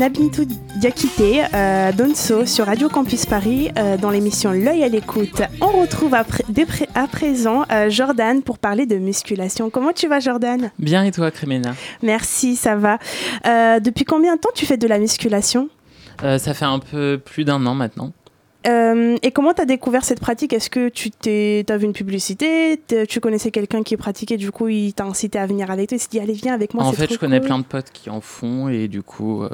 Nabintou Diakité, euh, Donso sur Radio Campus Paris euh, dans l'émission L'œil à l'écoute. On retrouve à présent euh, Jordan pour parler de musculation. Comment tu vas Jordan? Bien et toi, Crémena Merci, ça va. Depuis combien de temps tu fais de la musculation? Ça fait un peu plus d'un an maintenant. Et comment tu as découvert cette pratique? Est-ce que tu t'es, as vu une publicité? Tu connaissais quelqu'un qui pratiquait, du coup, il t'a incité à venir avec toi Il s'est dit, allez, viens avec moi. en fait, je connais plein de potes qui en font et du coup.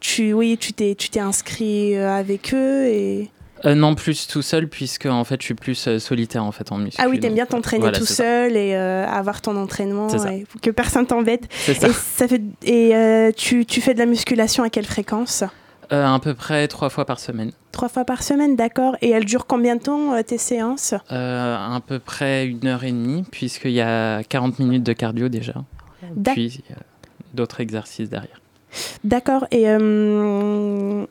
Tu, oui, tu t'es, tu t'es inscrit euh, avec eux et. euh, non, plus tout seul, puisque en fait, je suis plus euh, solitaire en fait en muscu. Ah oui, t'aimes bien t'entraîner voilà, tout ça. seul et euh, avoir ton entraînement et que personne t'embête. Et, ça fait, et tu, tu fais de la musculation à quelle fréquence? À peu près trois fois par semaine. Trois fois par semaine, d'accord. Et elles durent combien de temps tes séances? À peu près une heure et demie, puisqu'il y a 40 minutes de cardio déjà. D'ac- Puis d'autres exercices derrière. D'accord. Et, euh,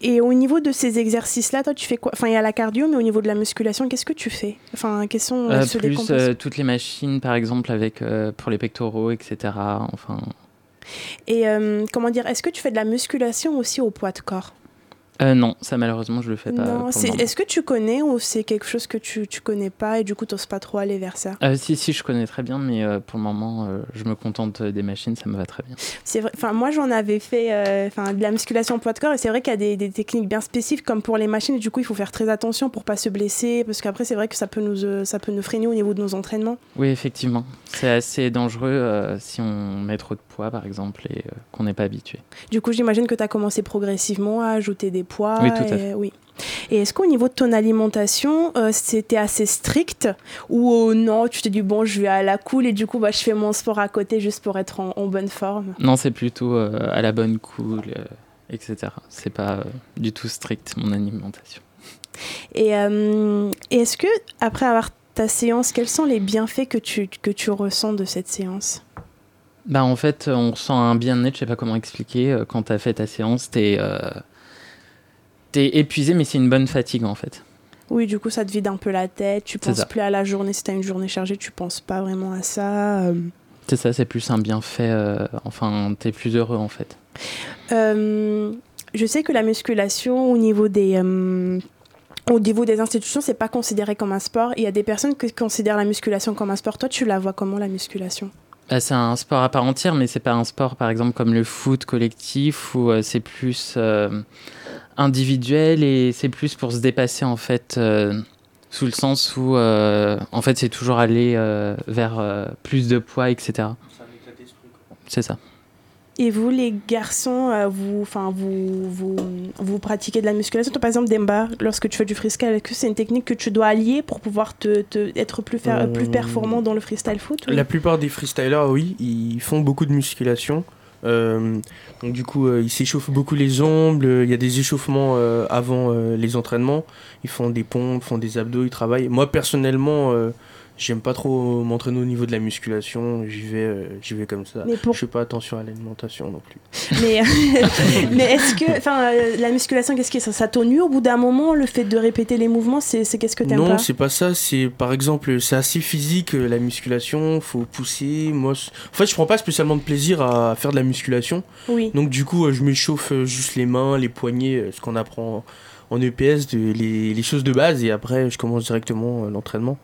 et au niveau de ces exercices-là, toi, tu fais quoi? Enfin, il y a la cardio, mais au niveau de la musculation, qu'est-ce que tu fais? Enfin, quelles sont Euh, se plus euh, toutes les machines, par exemple, avec euh, pour les pectoraux, etc. Enfin, Et comment dire Est-ce que tu fais de la musculation aussi au poids de corps? Euh, non, ça malheureusement, je le fais pas. Est-ce que tu connais ou c'est quelque chose que tu, tu connais pas et du coup, tu pas trop aller vers ça? Euh, si, si, je connais très bien, mais euh, pour le moment, euh, je me contente des machines, ça me va très bien. C'est vrai. Enfin, moi, j'en avais fait euh, enfin, de la musculation poids de corps et c'est vrai qu'il y a des, des techniques bien spécifiques comme pour les machines. Et du coup, il faut faire très attention pour pas se blesser parce qu'après, c'est vrai que ça peut nous ça peut nous freiner au niveau de nos entraînements. Oui, effectivement. C'est assez dangereux si on met trop de poids, par exemple, et qu'on n'est pas habitué. Du coup, j'imagine que tu as commencé progressivement à ajouter des poids. Oui, tout à et- fait. oui. Et est-ce qu'au niveau de ton alimentation, euh, c'était assez strict ou euh, non, tu te dis bon, je vais à la cool et du coup, bah, je fais mon sport à côté juste pour être en, en bonne forme? Non, c'est plutôt euh, à la bonne cool, etc. C'est pas du tout strict, mon alimentation. Et, et est-ce que, après avoir ta séance, quels sont les bienfaits que tu, que tu ressens de cette séance? Bah, en fait, on ressent un bien-être, je sais pas comment expliquer. Quand t'as fait ta séance, t'es euh, t'es épuisé, mais c'est une bonne fatigue, en fait. Oui, du coup, ça te vide un peu la tête, tu penses plus à la journée. Si tu as une journée chargée, tu penses pas vraiment à ça. euh. C'est ça, c'est plus un bienfait. euh, enfin, t'es plus heureux, en fait. Euh, je sais que la musculation, au niveau des, au niveau des institutions, c'est pas considéré comme un sport. Il y a des personnes qui considèrent la musculation comme un sport. Toi, tu la vois comment la musculation? Bah, c'est un sport à part entière, mais c'est pas un sport, par exemple, comme le foot collectif, où euh, c'est plus euh, individuel et c'est plus pour se dépasser, en fait, euh, sous le sens où, euh, en fait, c'est toujours aller euh, vers euh, plus de poids, etc. C'est ça. Et vous, les garçons, vous, enfin, vous, vous, vous pratiquez de la musculation. Toi, par exemple, Demba, lorsque tu fais du freestyle, est-ce que c'est une technique que tu dois allier pour pouvoir te, te- être plus, faire- plus performant dans le freestyle foot ou- La plupart des freestylers, oui, ils font beaucoup de musculation. Euh, donc du coup, euh, ils s'échauffent beaucoup les ongles. Il y a des échauffements euh, avant les entraînements. Ils font des pompes, font des abdos, ils travaillent. Moi personnellement, j'aime pas trop m'entraîner au niveau de la musculation. J'y vais, euh, j'y vais comme ça. Pour- Je fais pas attention à l'alimentation non plus. Mais, <laughs> mais est-ce que, enfin, euh, la musculation, qu'est-ce que ça, ça t'ennuie au bout d'un moment Le fait de répéter les mouvements, c'est qu'est-ce que t'aimes Non, pas? c'est pas ça. C'est par exemple, c'est assez physique euh, la musculation. Faut pousser. Moi, en fait, je prends pas spécialement de plaisir à faire de la musculation. Oui. Donc du coup, euh, je m'échauffe euh, juste les mains, les poignets, euh, ce qu'on apprend en EPS, de- les, les choses de base, et après, je commence directement euh, l'entraînement.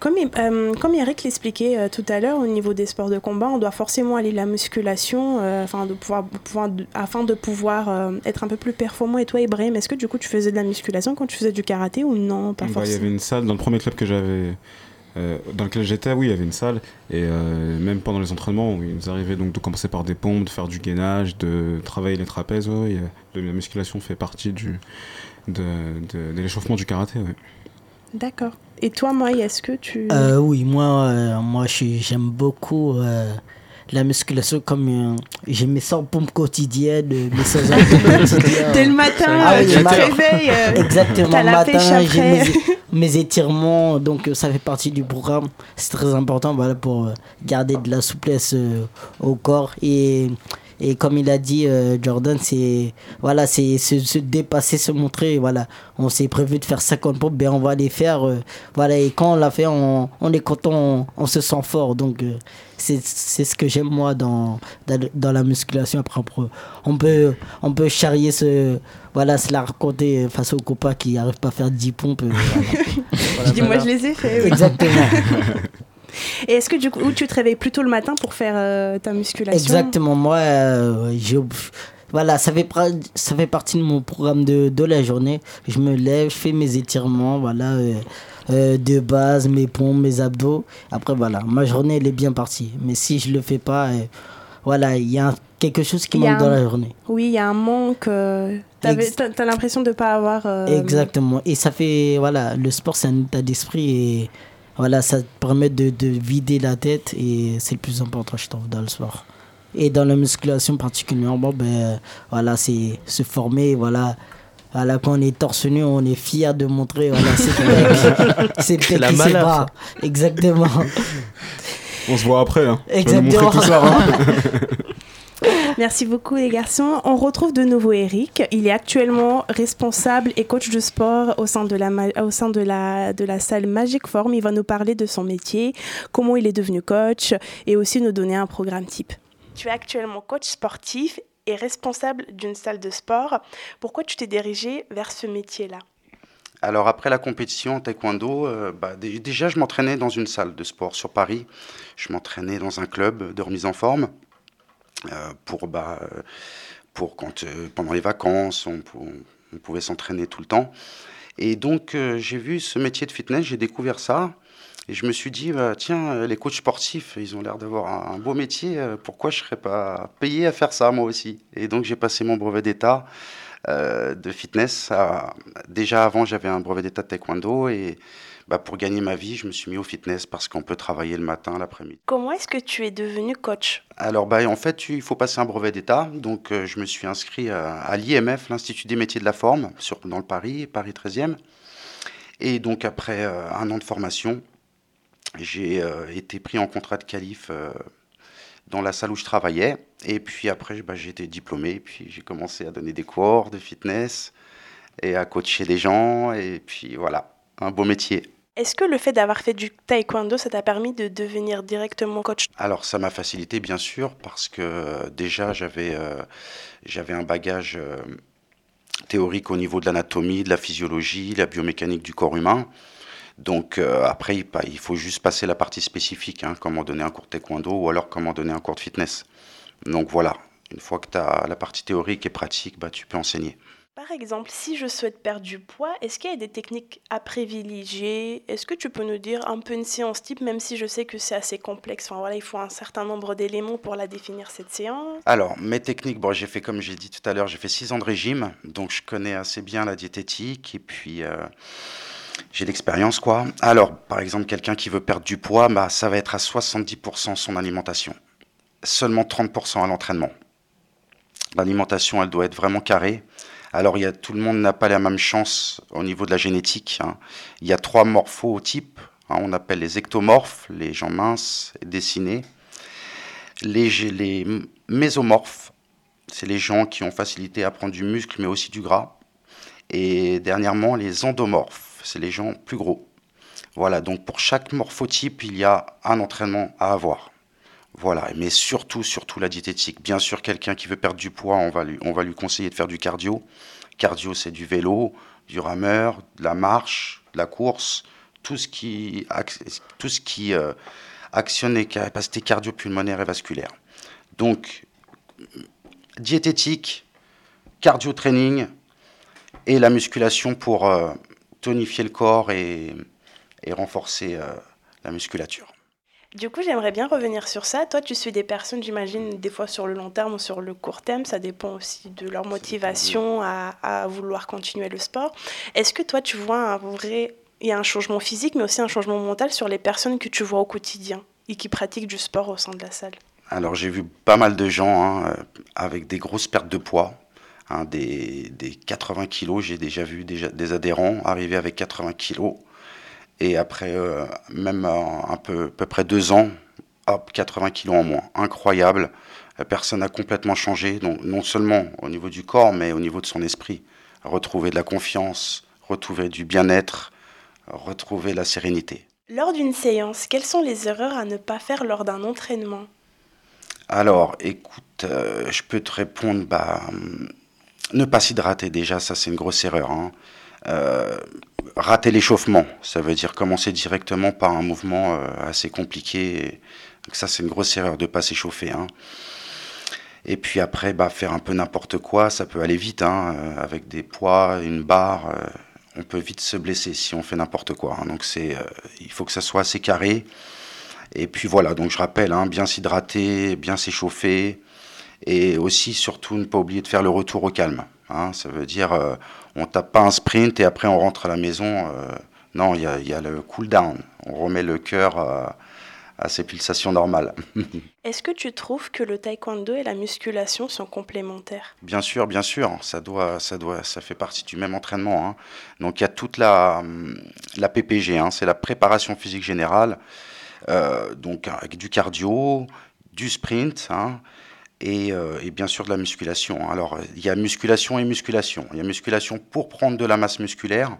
Comme, euh, comme Eric l'expliquait euh, tout à l'heure, au niveau des sports de combat, on doit forcément aller la musculation euh, afin, de pouvoir, pouvoir- de- afin de pouvoir être un peu plus performant. Et toi, Ibrahim, est-ce que du coup tu faisais de la musculation quand tu faisais du karaté ou non? Pas Bah, il y avait une salle dans le premier club que j'avais dans lequel j'étais oui il y avait une salle et même pendant les entraînements il nous arrivait donc de commencer par des pompes de faire du gainage de travailler les trapèzes ouais, et, la musculation fait partie du de, de- de l'échauffement du karaté ouais. D'accord. Et toi, Maï, est-ce que tu. Euh, oui, moi, euh, moi j'aime beaucoup euh, la musculation comme j'ai mes 100 pompes <laughs> quotidiennes, mes 100 abdos quotidiens. Dès le matin, Ah oui, tu te réveilles, Exactement, le matin, j'ai mes, mes étirements, donc ça fait partie du programme. C'est très important voilà, pour garder de la souplesse au corps. Et, et comme il a dit, euh, Jordan, c'est voilà, c'est se, se dépasser, se montrer. Voilà, on s'est prévu de faire 50 pompes, ben on va les faire. euh, voilà, et quand on l'a fait, on, on est content, on, on se sent fort. Donc euh, c'est c'est ce que j'aime moi dans, dans, dans la musculation. Après, on peut, on peut, on peut charrier ce. Voilà, se la raconter face aux copains qui n'arrivent pas à faire 10 pompes. euh, voilà. <laughs> Je dis, moi, je les ai fait. oui. Exactement. <laughs> Et est-ce que du coup, tu te réveilles plutôt le matin pour faire euh, ta musculation? Exactement. Moi, euh, voilà, ça fait, ça fait partie de mon programme de, de la journée. Je me lève, je fais mes étirements, voilà, euh, euh, de base, mes pompes, mes abdos. Après, voilà, ma journée, elle est bien partie. Mais si je le fais pas, voilà, il y a quelque chose qui manque dans la journée. Oui, il y a un manque. T'as l'impression de ne pas avoir. Exactement. Et ça fait, voilà, le sport, c'est un état d'esprit et voilà, ça te permet de, de vider la tête et c'est le plus important, je trouve, dans le sport. Et dans la musculation particulièrement, ben, voilà, c'est se former, voilà. Voilà, quand on est torse nu, on est fier de montrer voilà, ses pecs <laughs> la. Exactement. On se voit après. Hein. Je vais vous Exactement. montrer tout ça. hein. <laughs> Merci beaucoup les garçons. On retrouve de nouveau Eric. Il est actuellement responsable et coach de sport au sein de la, ma- au sein de la, de la salle Magic Form. Il va nous parler de son métier, comment il est devenu coach et aussi nous donner un programme type. Tu es actuellement coach sportif et responsable d'une salle de sport. Pourquoi tu t'es dirigé vers ce métier-là? Alors après la compétition en taekwondo, euh, bah, dé- déjà je m'entraînais dans une salle de sport sur Paris. Je m'entraînais dans un club de remise en forme euh, pour, bah, euh, pour quand euh, pendant les vacances on, pou- on pouvait s'entraîner tout le temps. Et donc euh, j'ai vu ce métier de fitness, j'ai découvert ça. Et je me suis dit, bah, tiens, euh, les coachs sportifs, ils ont l'air d'avoir un, beau métier. euh, Pourquoi je ne serais pas payé à faire ça, moi aussi? Et donc, j'ai passé mon brevet d'État euh, de fitness. à- déjà avant, j'avais un brevet d'État de taekwondo. Et bah, pour gagner ma vie, je me suis mis au fitness parce qu'on peut travailler le matin, l'après-midi. Comment est-ce que tu es devenu coach? Alors, bah, en fait, il faut passer un brevet d'État. Donc, euh, je me suis inscrit à, à l'IMF, l'Institut des métiers de la forme, sur, dans le Paris, Paris 13e. Et donc, après euh, un an de formation, j'ai euh, été pris en contrat de qualif euh, dans la salle où je travaillais. Et puis après, bah, j'ai été diplômé. Et puis, j'ai commencé à donner des cours de fitness et à coacher des gens. Et puis, voilà, un beau métier. Est-ce que le fait d'avoir fait du taekwondo, ça t'a permis de devenir directement coach? Alors ça m'a facilité bien sûr parce que euh, déjà j'avais euh, j'avais un bagage euh, théorique au niveau de l'anatomie, de la physiologie, la biomécanique du corps humain. Donc euh, après il, faut juste passer la partie spécifique, hein, comment donner un cours de taekwondo ou alors comment donner un cours de fitness. Donc voilà, une fois que tu as la partie théorique et pratique, bah, tu peux enseigner. Par exemple, si je souhaite perdre du poids, est-ce qu'il y a des techniques à privilégier? Est-ce que tu peux nous dire un peu une séance type, même si je sais que c'est assez complexe? Enfin voilà, il faut un certain nombre d'éléments pour la définir cette séance. Alors, mes techniques, bon, j'ai fait, comme j'ai dit tout à l'heure, j'ai fait six ans de régime, donc je connais assez bien la diététique et puis euh, j'ai l'expérience, quoi. Alors, par exemple, quelqu'un qui veut perdre du poids, bah, ça va être à 70% son alimentation, seulement 30% à l'entraînement. L'alimentation, elle doit être vraiment carrée. Alors, il y a, tout le monde n'a pas la même chance au niveau de la génétique. hein. Il y a trois morphotypes. hein, on appelle les ectomorphes, les gens minces dessinés. Les, les mésomorphes, c'est les gens qui ont facilité à prendre du muscle, mais aussi du gras. Et dernièrement, les endomorphes, c'est les gens plus gros. Voilà, donc pour chaque morphotype, il y a un entraînement à avoir. Voilà, mais surtout, surtout la diététique. Bien sûr, quelqu'un qui veut perdre du poids, on va lui, on va lui conseiller de faire du cardio. Cardio, c'est du vélo, du rameur, de la marche, de la course, tout ce qui, tout ce qui euh, actionne les capacités cardio-pulmonaires et vasculaires. Donc, diététique, cardio-training et la musculation pour euh, tonifier le corps et, et renforcer euh, la musculature. Du coup, j'aimerais bien revenir sur ça. Toi, tu suis des personnes, j'imagine, des fois sur le long terme ou sur le court terme. Ça dépend aussi de leur motivation à, à vouloir continuer le sport. Est-ce que toi, tu vois un vrai... Il y a un changement physique, mais aussi un changement mental sur les personnes que tu vois au quotidien et qui pratiquent du sport au sein de la salle? Alors j'ai vu pas mal de gens hein, euh, avec des grosses pertes de poids, hein, des, des 80 kilos. J'ai déjà vu déjà des adhérents arriver avec 80 kilos et après euh, même un peu à peu près deux ans, hop 80 kilos en moins. Incroyable. La personne a complètement changé, donc non seulement au niveau du corps, mais au niveau de son esprit. Retrouver de la confiance, retrouver du bien-être, retrouver la sérénité. Lors d'une séance, quelles sont les erreurs à ne pas faire lors d'un entraînement? Alors, écoute, euh, je peux te répondre, bah, hum, ne pas s'hydrater déjà, ça c'est une grosse erreur. hein. Euh, rater l'échauffement, ça veut dire commencer directement par un mouvement euh, assez compliqué. Donc ça c'est une grosse erreur de ne pas s'échauffer. hein. Et puis après, bah, faire un peu n'importe quoi, ça peut aller vite, hein, euh, avec des poids, une barre, on peut vite se blesser si on fait n'importe quoi. hein. donc c'est, il faut que ça soit assez carré. Et puis voilà, donc je rappelle, bien s'hydrater, bien s'échauffer, et aussi surtout ne pas oublier de faire le retour au calme. hein. ça veut dire, euh, on tape pas un sprint et après on rentre à la maison. euh, non, il y a, il y a le cool down. On remet le cœur euh, à ses pulsations normales. <laughs> Est-ce que tu trouves que le taekwondo et la musculation sont complémentaires? Bien sûr, bien sûr, ça doit, ça doit, ça fait partie du même entraînement. hein. Donc il y a toute la, la PPG, hein, c'est la préparation physique générale, euh, donc avec du cardio, du sprint, hein, et, euh, et bien sûr de la musculation. Alors il y a musculation et musculation. Il y a musculation pour prendre de la masse musculaire,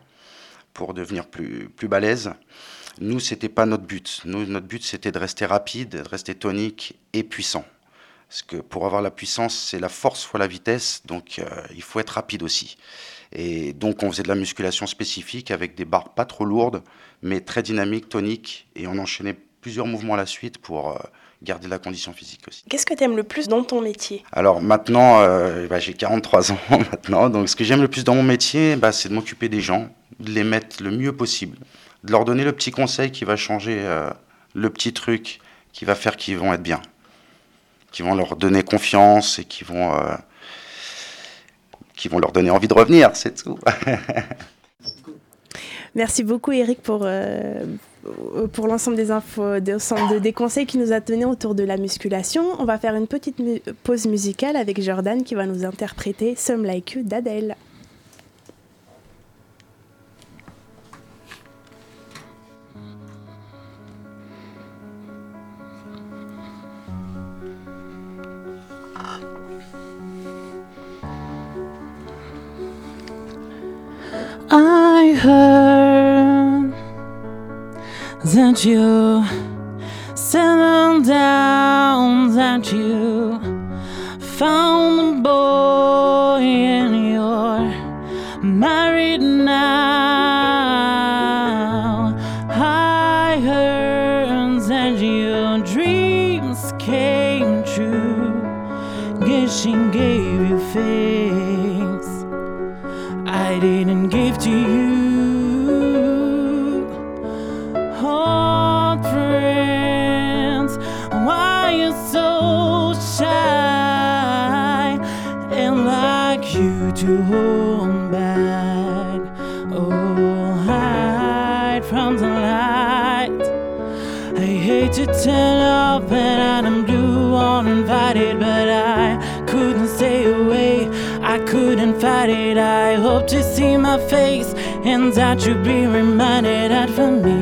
pour devenir plus, plus balèze. Nous, c'était pas notre but. Nous, notre but, c'était de rester rapide, de rester tonique et puissant. Parce que pour avoir la puissance, c'est la force fois la vitesse, donc euh, il faut être rapide aussi. Et donc on faisait de la musculation spécifique avec des barres pas trop lourdes, mais très dynamiques, toniques, et on enchaînait plusieurs mouvements à la suite pour euh, garder la condition physique aussi. Qu'est-ce que tu aimes le plus dans ton métier? Alors maintenant, euh, bah, j'ai 43 ans <laughs> maintenant, donc ce que j'aime le plus dans mon métier, bah, c'est de m'occuper des gens, de les mettre le mieux possible, de leur donner le petit conseil qui va changer euh, le petit truc qui va faire qu'ils vont être bien, qui vont leur donner confiance et qui vont, euh, qui vont leur donner envie de revenir, c'est tout. <laughs> Merci beaucoup Eric pour, euh, pour l'ensemble des infos, des, des conseils qu'il nous a donnés autour de la musculation. On va faire une petite pause musicale avec Jordan qui va nous interpréter Some Like You d'Adèle. I heard that you settled down, that you. Found my face and that you'll be reminded that for me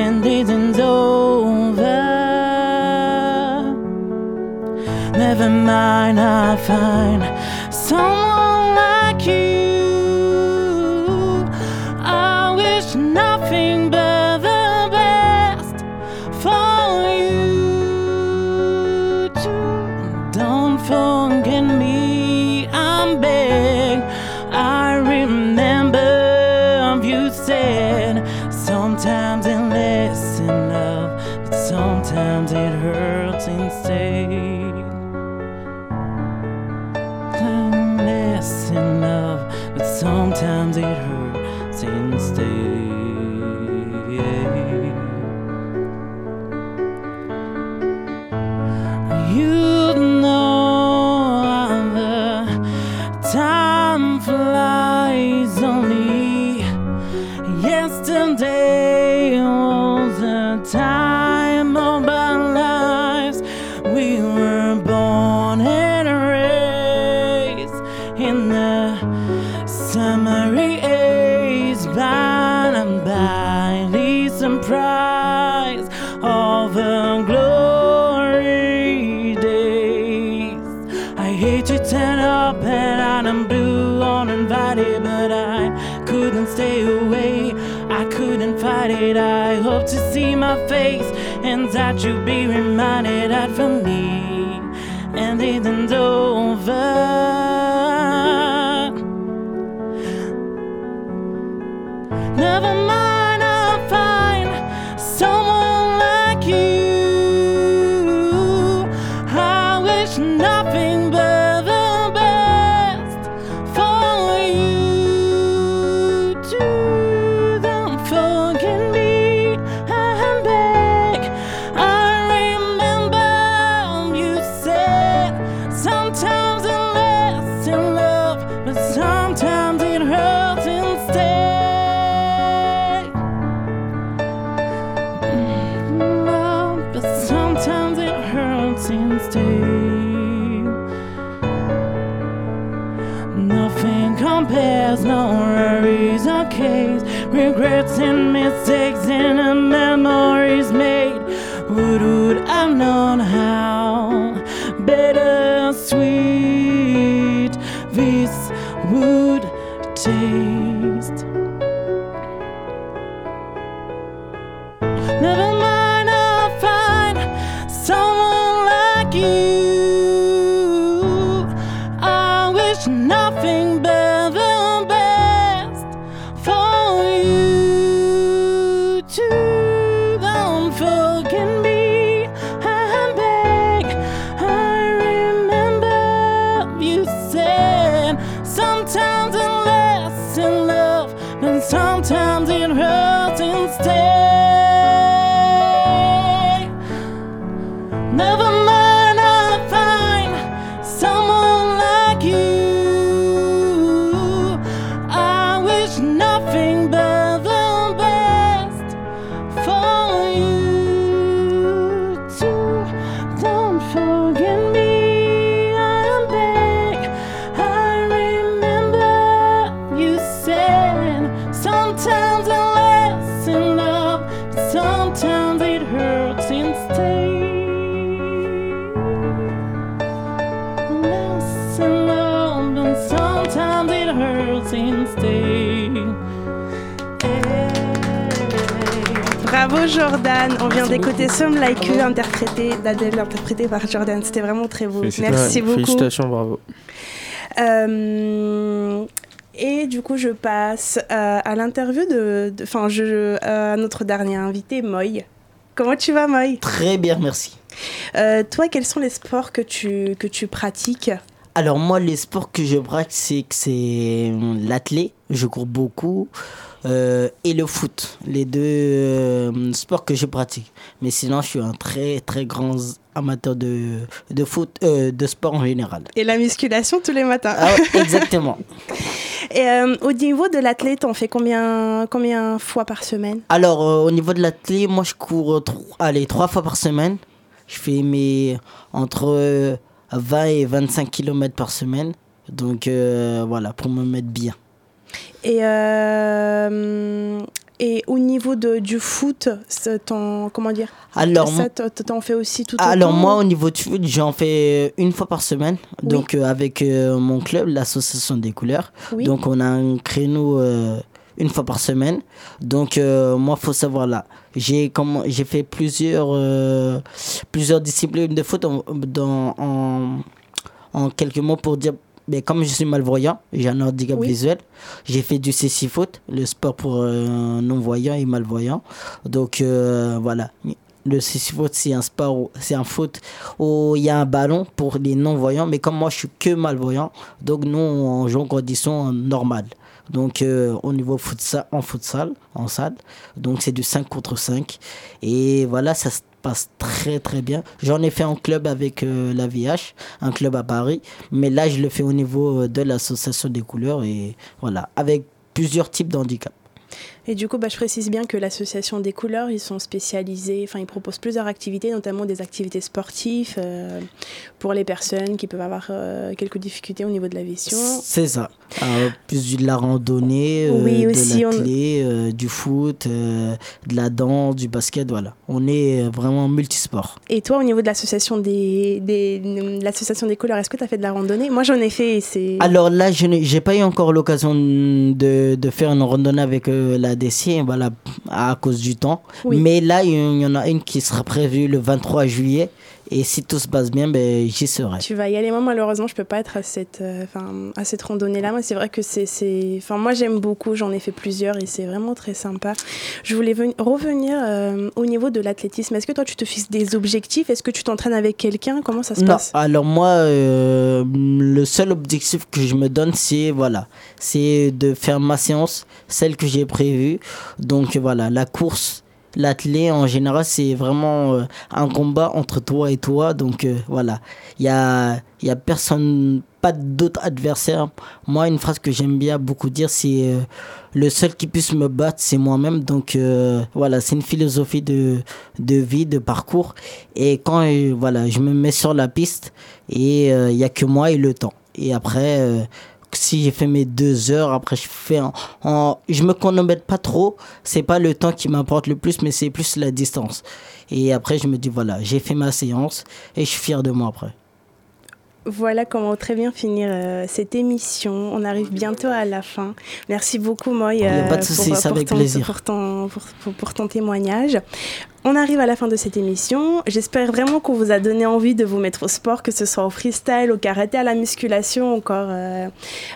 and isn't over. Never mind, I'll find sometimes it hurts face and that you'll be reminded that for me and it isn't over. in a Jordan, on vient d'écouter Some Like You interprété d'Adèle interprété par Jordan, c'était vraiment très beau. Merci beaucoup. Félicitations, bravo. Euh, et du coup, je passe euh, à l'interview de, enfin, je, euh, à notre dernier invité, Moy. Comment tu vas, Moy? Très bien, merci. Euh, toi, quels sont les sports que tu, que tu pratiques? Alors moi, les sports que je pratique, c'est c'est l'athlé, je cours beaucoup, euh, et le foot, les deux euh, sports que je pratique. Mais sinon, je suis un très très grand amateur de, de foot, euh, de sport en général. Et la musculation tous les matins. Ah <laughs> exactement. Et euh, au niveau de l'athlète, on fait combien, combien fois par semaine? Alors, euh, au niveau de l'athlé, moi, je cours tro- allez, trois fois par semaine. Je fais mes entre euh, 20 et 25 km par semaine. Donc, voilà, pour me mettre bien. Et, euh, et au niveau de, du foot, ton, comment dire? Alors, ça, t'en- fais aussi tout Alors autant? moi au niveau du foot j'en fais une fois par semaine. Donc euh, avec euh, mon club l'association des couleurs. Oui. donc on a un créneau euh, une fois par semaine. Donc moi faut savoir là j'ai j'ai fait plusieurs euh, plusieurs disciplines de foot en, dans, en, en quelques mots pour dire mais comme je suis malvoyant, j'ai un handicap Oui. visuel, j'ai fait du CC foot, le sport pour euh, non-voyants et malvoyants. Donc euh, voilà, le foot c'est un sport, où- c'est un foot où il y a un ballon pour les non-voyants, mais comme moi je suis que malvoyant, donc nous on joue en conditions normales. Donc euh, au niveau futsal, en futsal, en salle, donc c'est du 5 contre 5. Et voilà, ça se passe très très bien. J'en ai fait en club avec euh, la VH, un club à Paris, mais là je le fais au niveau euh, de l'association des couleurs et voilà, avec plusieurs types d'handicap. Et du coup, bah, je précise bien que l'association des couleurs, ils sont spécialisés, enfin, ils proposent plusieurs activités, notamment des activités sportives euh, pour les personnes qui peuvent avoir euh, quelques difficultés au niveau de la vision. C'est ça. Euh, plus de la randonnée, euh, Oui, de aussi, on- l'athlé, euh, du foot, de la danse, du basket, voilà. On est vraiment multisport. Et toi, au niveau de l'association des, des, de l'association des couleurs, est-ce que tu as fait de la randonnée? Moi, j'en ai fait c'est. Alors là, je n'ai j'ai pas eu encore l'occasion de, de faire une randonnée avec euh, DC, voilà, à cause du temps. Oui. Mais là, il y en a une qui sera prévue le 23 juillet. Et si tout se passe bien, ben, j'y serai. Tu vas y aller. Moi, malheureusement, je peux pas être à cette, euh, à cette randonnée-là. Moi, c'est vrai que c'est, enfin, moi, j'aime beaucoup. J'en ai fait plusieurs et c'est vraiment très sympa. Je voulais ven- revenir euh, au niveau de l'athlétisme. Est-ce que toi, tu te fixes des objectifs? Est-ce que tu t'entraînes avec quelqu'un? Comment ça se Non, passe? Alors moi, euh, le seul objectif que je me donne, c'est voilà, c'est de faire ma séance, celle que j'ai prévue. Donc voilà, la course, l'athlé en général, c'est vraiment euh, un combat entre toi et toi. Donc euh, voilà, il y a, y a personne, pas d'autre adversaire. Moi, une phrase que j'aime bien beaucoup dire, c'est euh, le seul qui puisse me battre, c'est moi-même. Donc voilà, c'est une philosophie de, de vie, de parcours. Et quand voilà, je me mets sur la piste, et il y a que moi et le temps. Et après, si j'ai fait mes deux heures, après je fais en, en- je me chronomètre pas trop. C'est pas le temps qui m'importe le plus, mais c'est plus la distance. Et après je me dis voilà, j'ai fait ma séance et je suis fier de moi après. Voilà comment très bien finir euh, cette émission. On arrive bientôt à la fin. Merci beaucoup, Moy, euh, pas de souci, pour, pour- pour- pour ton témoignage. On arrive à la fin de cette émission. J'espère vraiment qu'on vous a donné envie de vous mettre au sport, que ce soit au freestyle, au karaté, à la musculation, encore euh,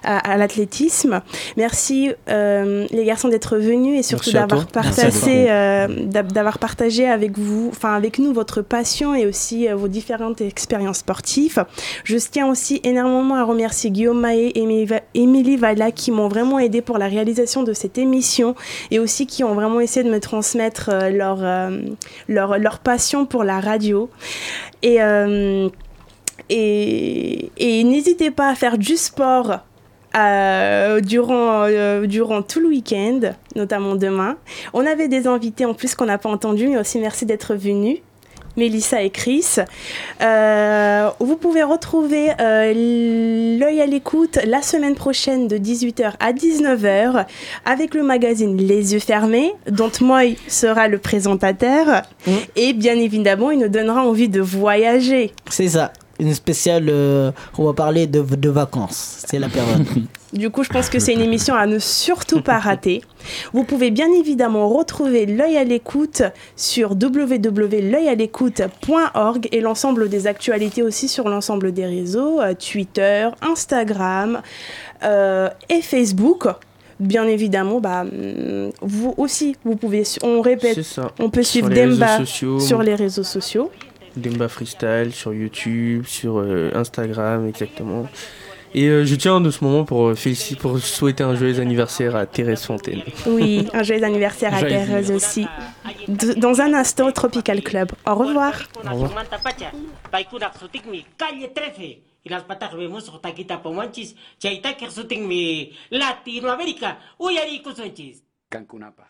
à, à l'athlétisme. Merci euh, les garçons d'être venus et surtout d'avoir partagé, euh, d'avoir partagé avec vous, enfin avec nous votre passion et aussi euh, vos différentes expériences sportives. Je tiens aussi énormément à remercier Guillaume Mahé et Émilie Valla qui m'ont vraiment aidé pour la réalisation de cette émission et aussi qui ont vraiment essayé de me transmettre euh, leur, euh, leur, leur passion pour la radio. Et, euh, et, et n'hésitez pas à faire du sport euh, durant, euh, durant tout le week-end, notamment demain. On avait des invités en plus qu'on n'a pas entendus, mais aussi merci d'être venus. Mélissa et Chris. Euh, vous pouvez retrouver euh, l'œil à l'écoute la semaine prochaine de 18h à 19h avec le magazine Les yeux fermés, dont Moy sera le présentateur. Et bien évidemment, il nous donnera envie de voyager. C'est ça, une spéciale. euh, on va parler de, de vacances. C'est la période. <laughs> Du coup, je pense que c'est une <laughs> émission à ne surtout pas rater. Vous pouvez bien évidemment retrouver l'œil à l'écoute sur www.l'œilalécoute.org et l'ensemble des actualités aussi sur l'ensemble des réseaux, euh, Twitter, Instagram euh, et Facebook. Bien évidemment, bah, hum, vous aussi, vous pouvez, on répète, on peut Sur suivre Demba sur les réseaux sociaux. Demba Freestyle sur YouTube, sur euh, Instagram, exactement. Et euh, je tiens de ce moment pour, euh, féliciter, pour souhaiter un joyeux anniversaire à Thérèse Fontaine. Oui, un joyeux anniversaire à Joyeux Thérèse aussi. D- Dans un instant, Tropical Club. Au revoir. Manta pacha, paikuna sutik mi calle 13 y las patas vemos taquita pomanchis, chaita que sutik mi Latinoamérica, uyari kusunchis. Cancunapa.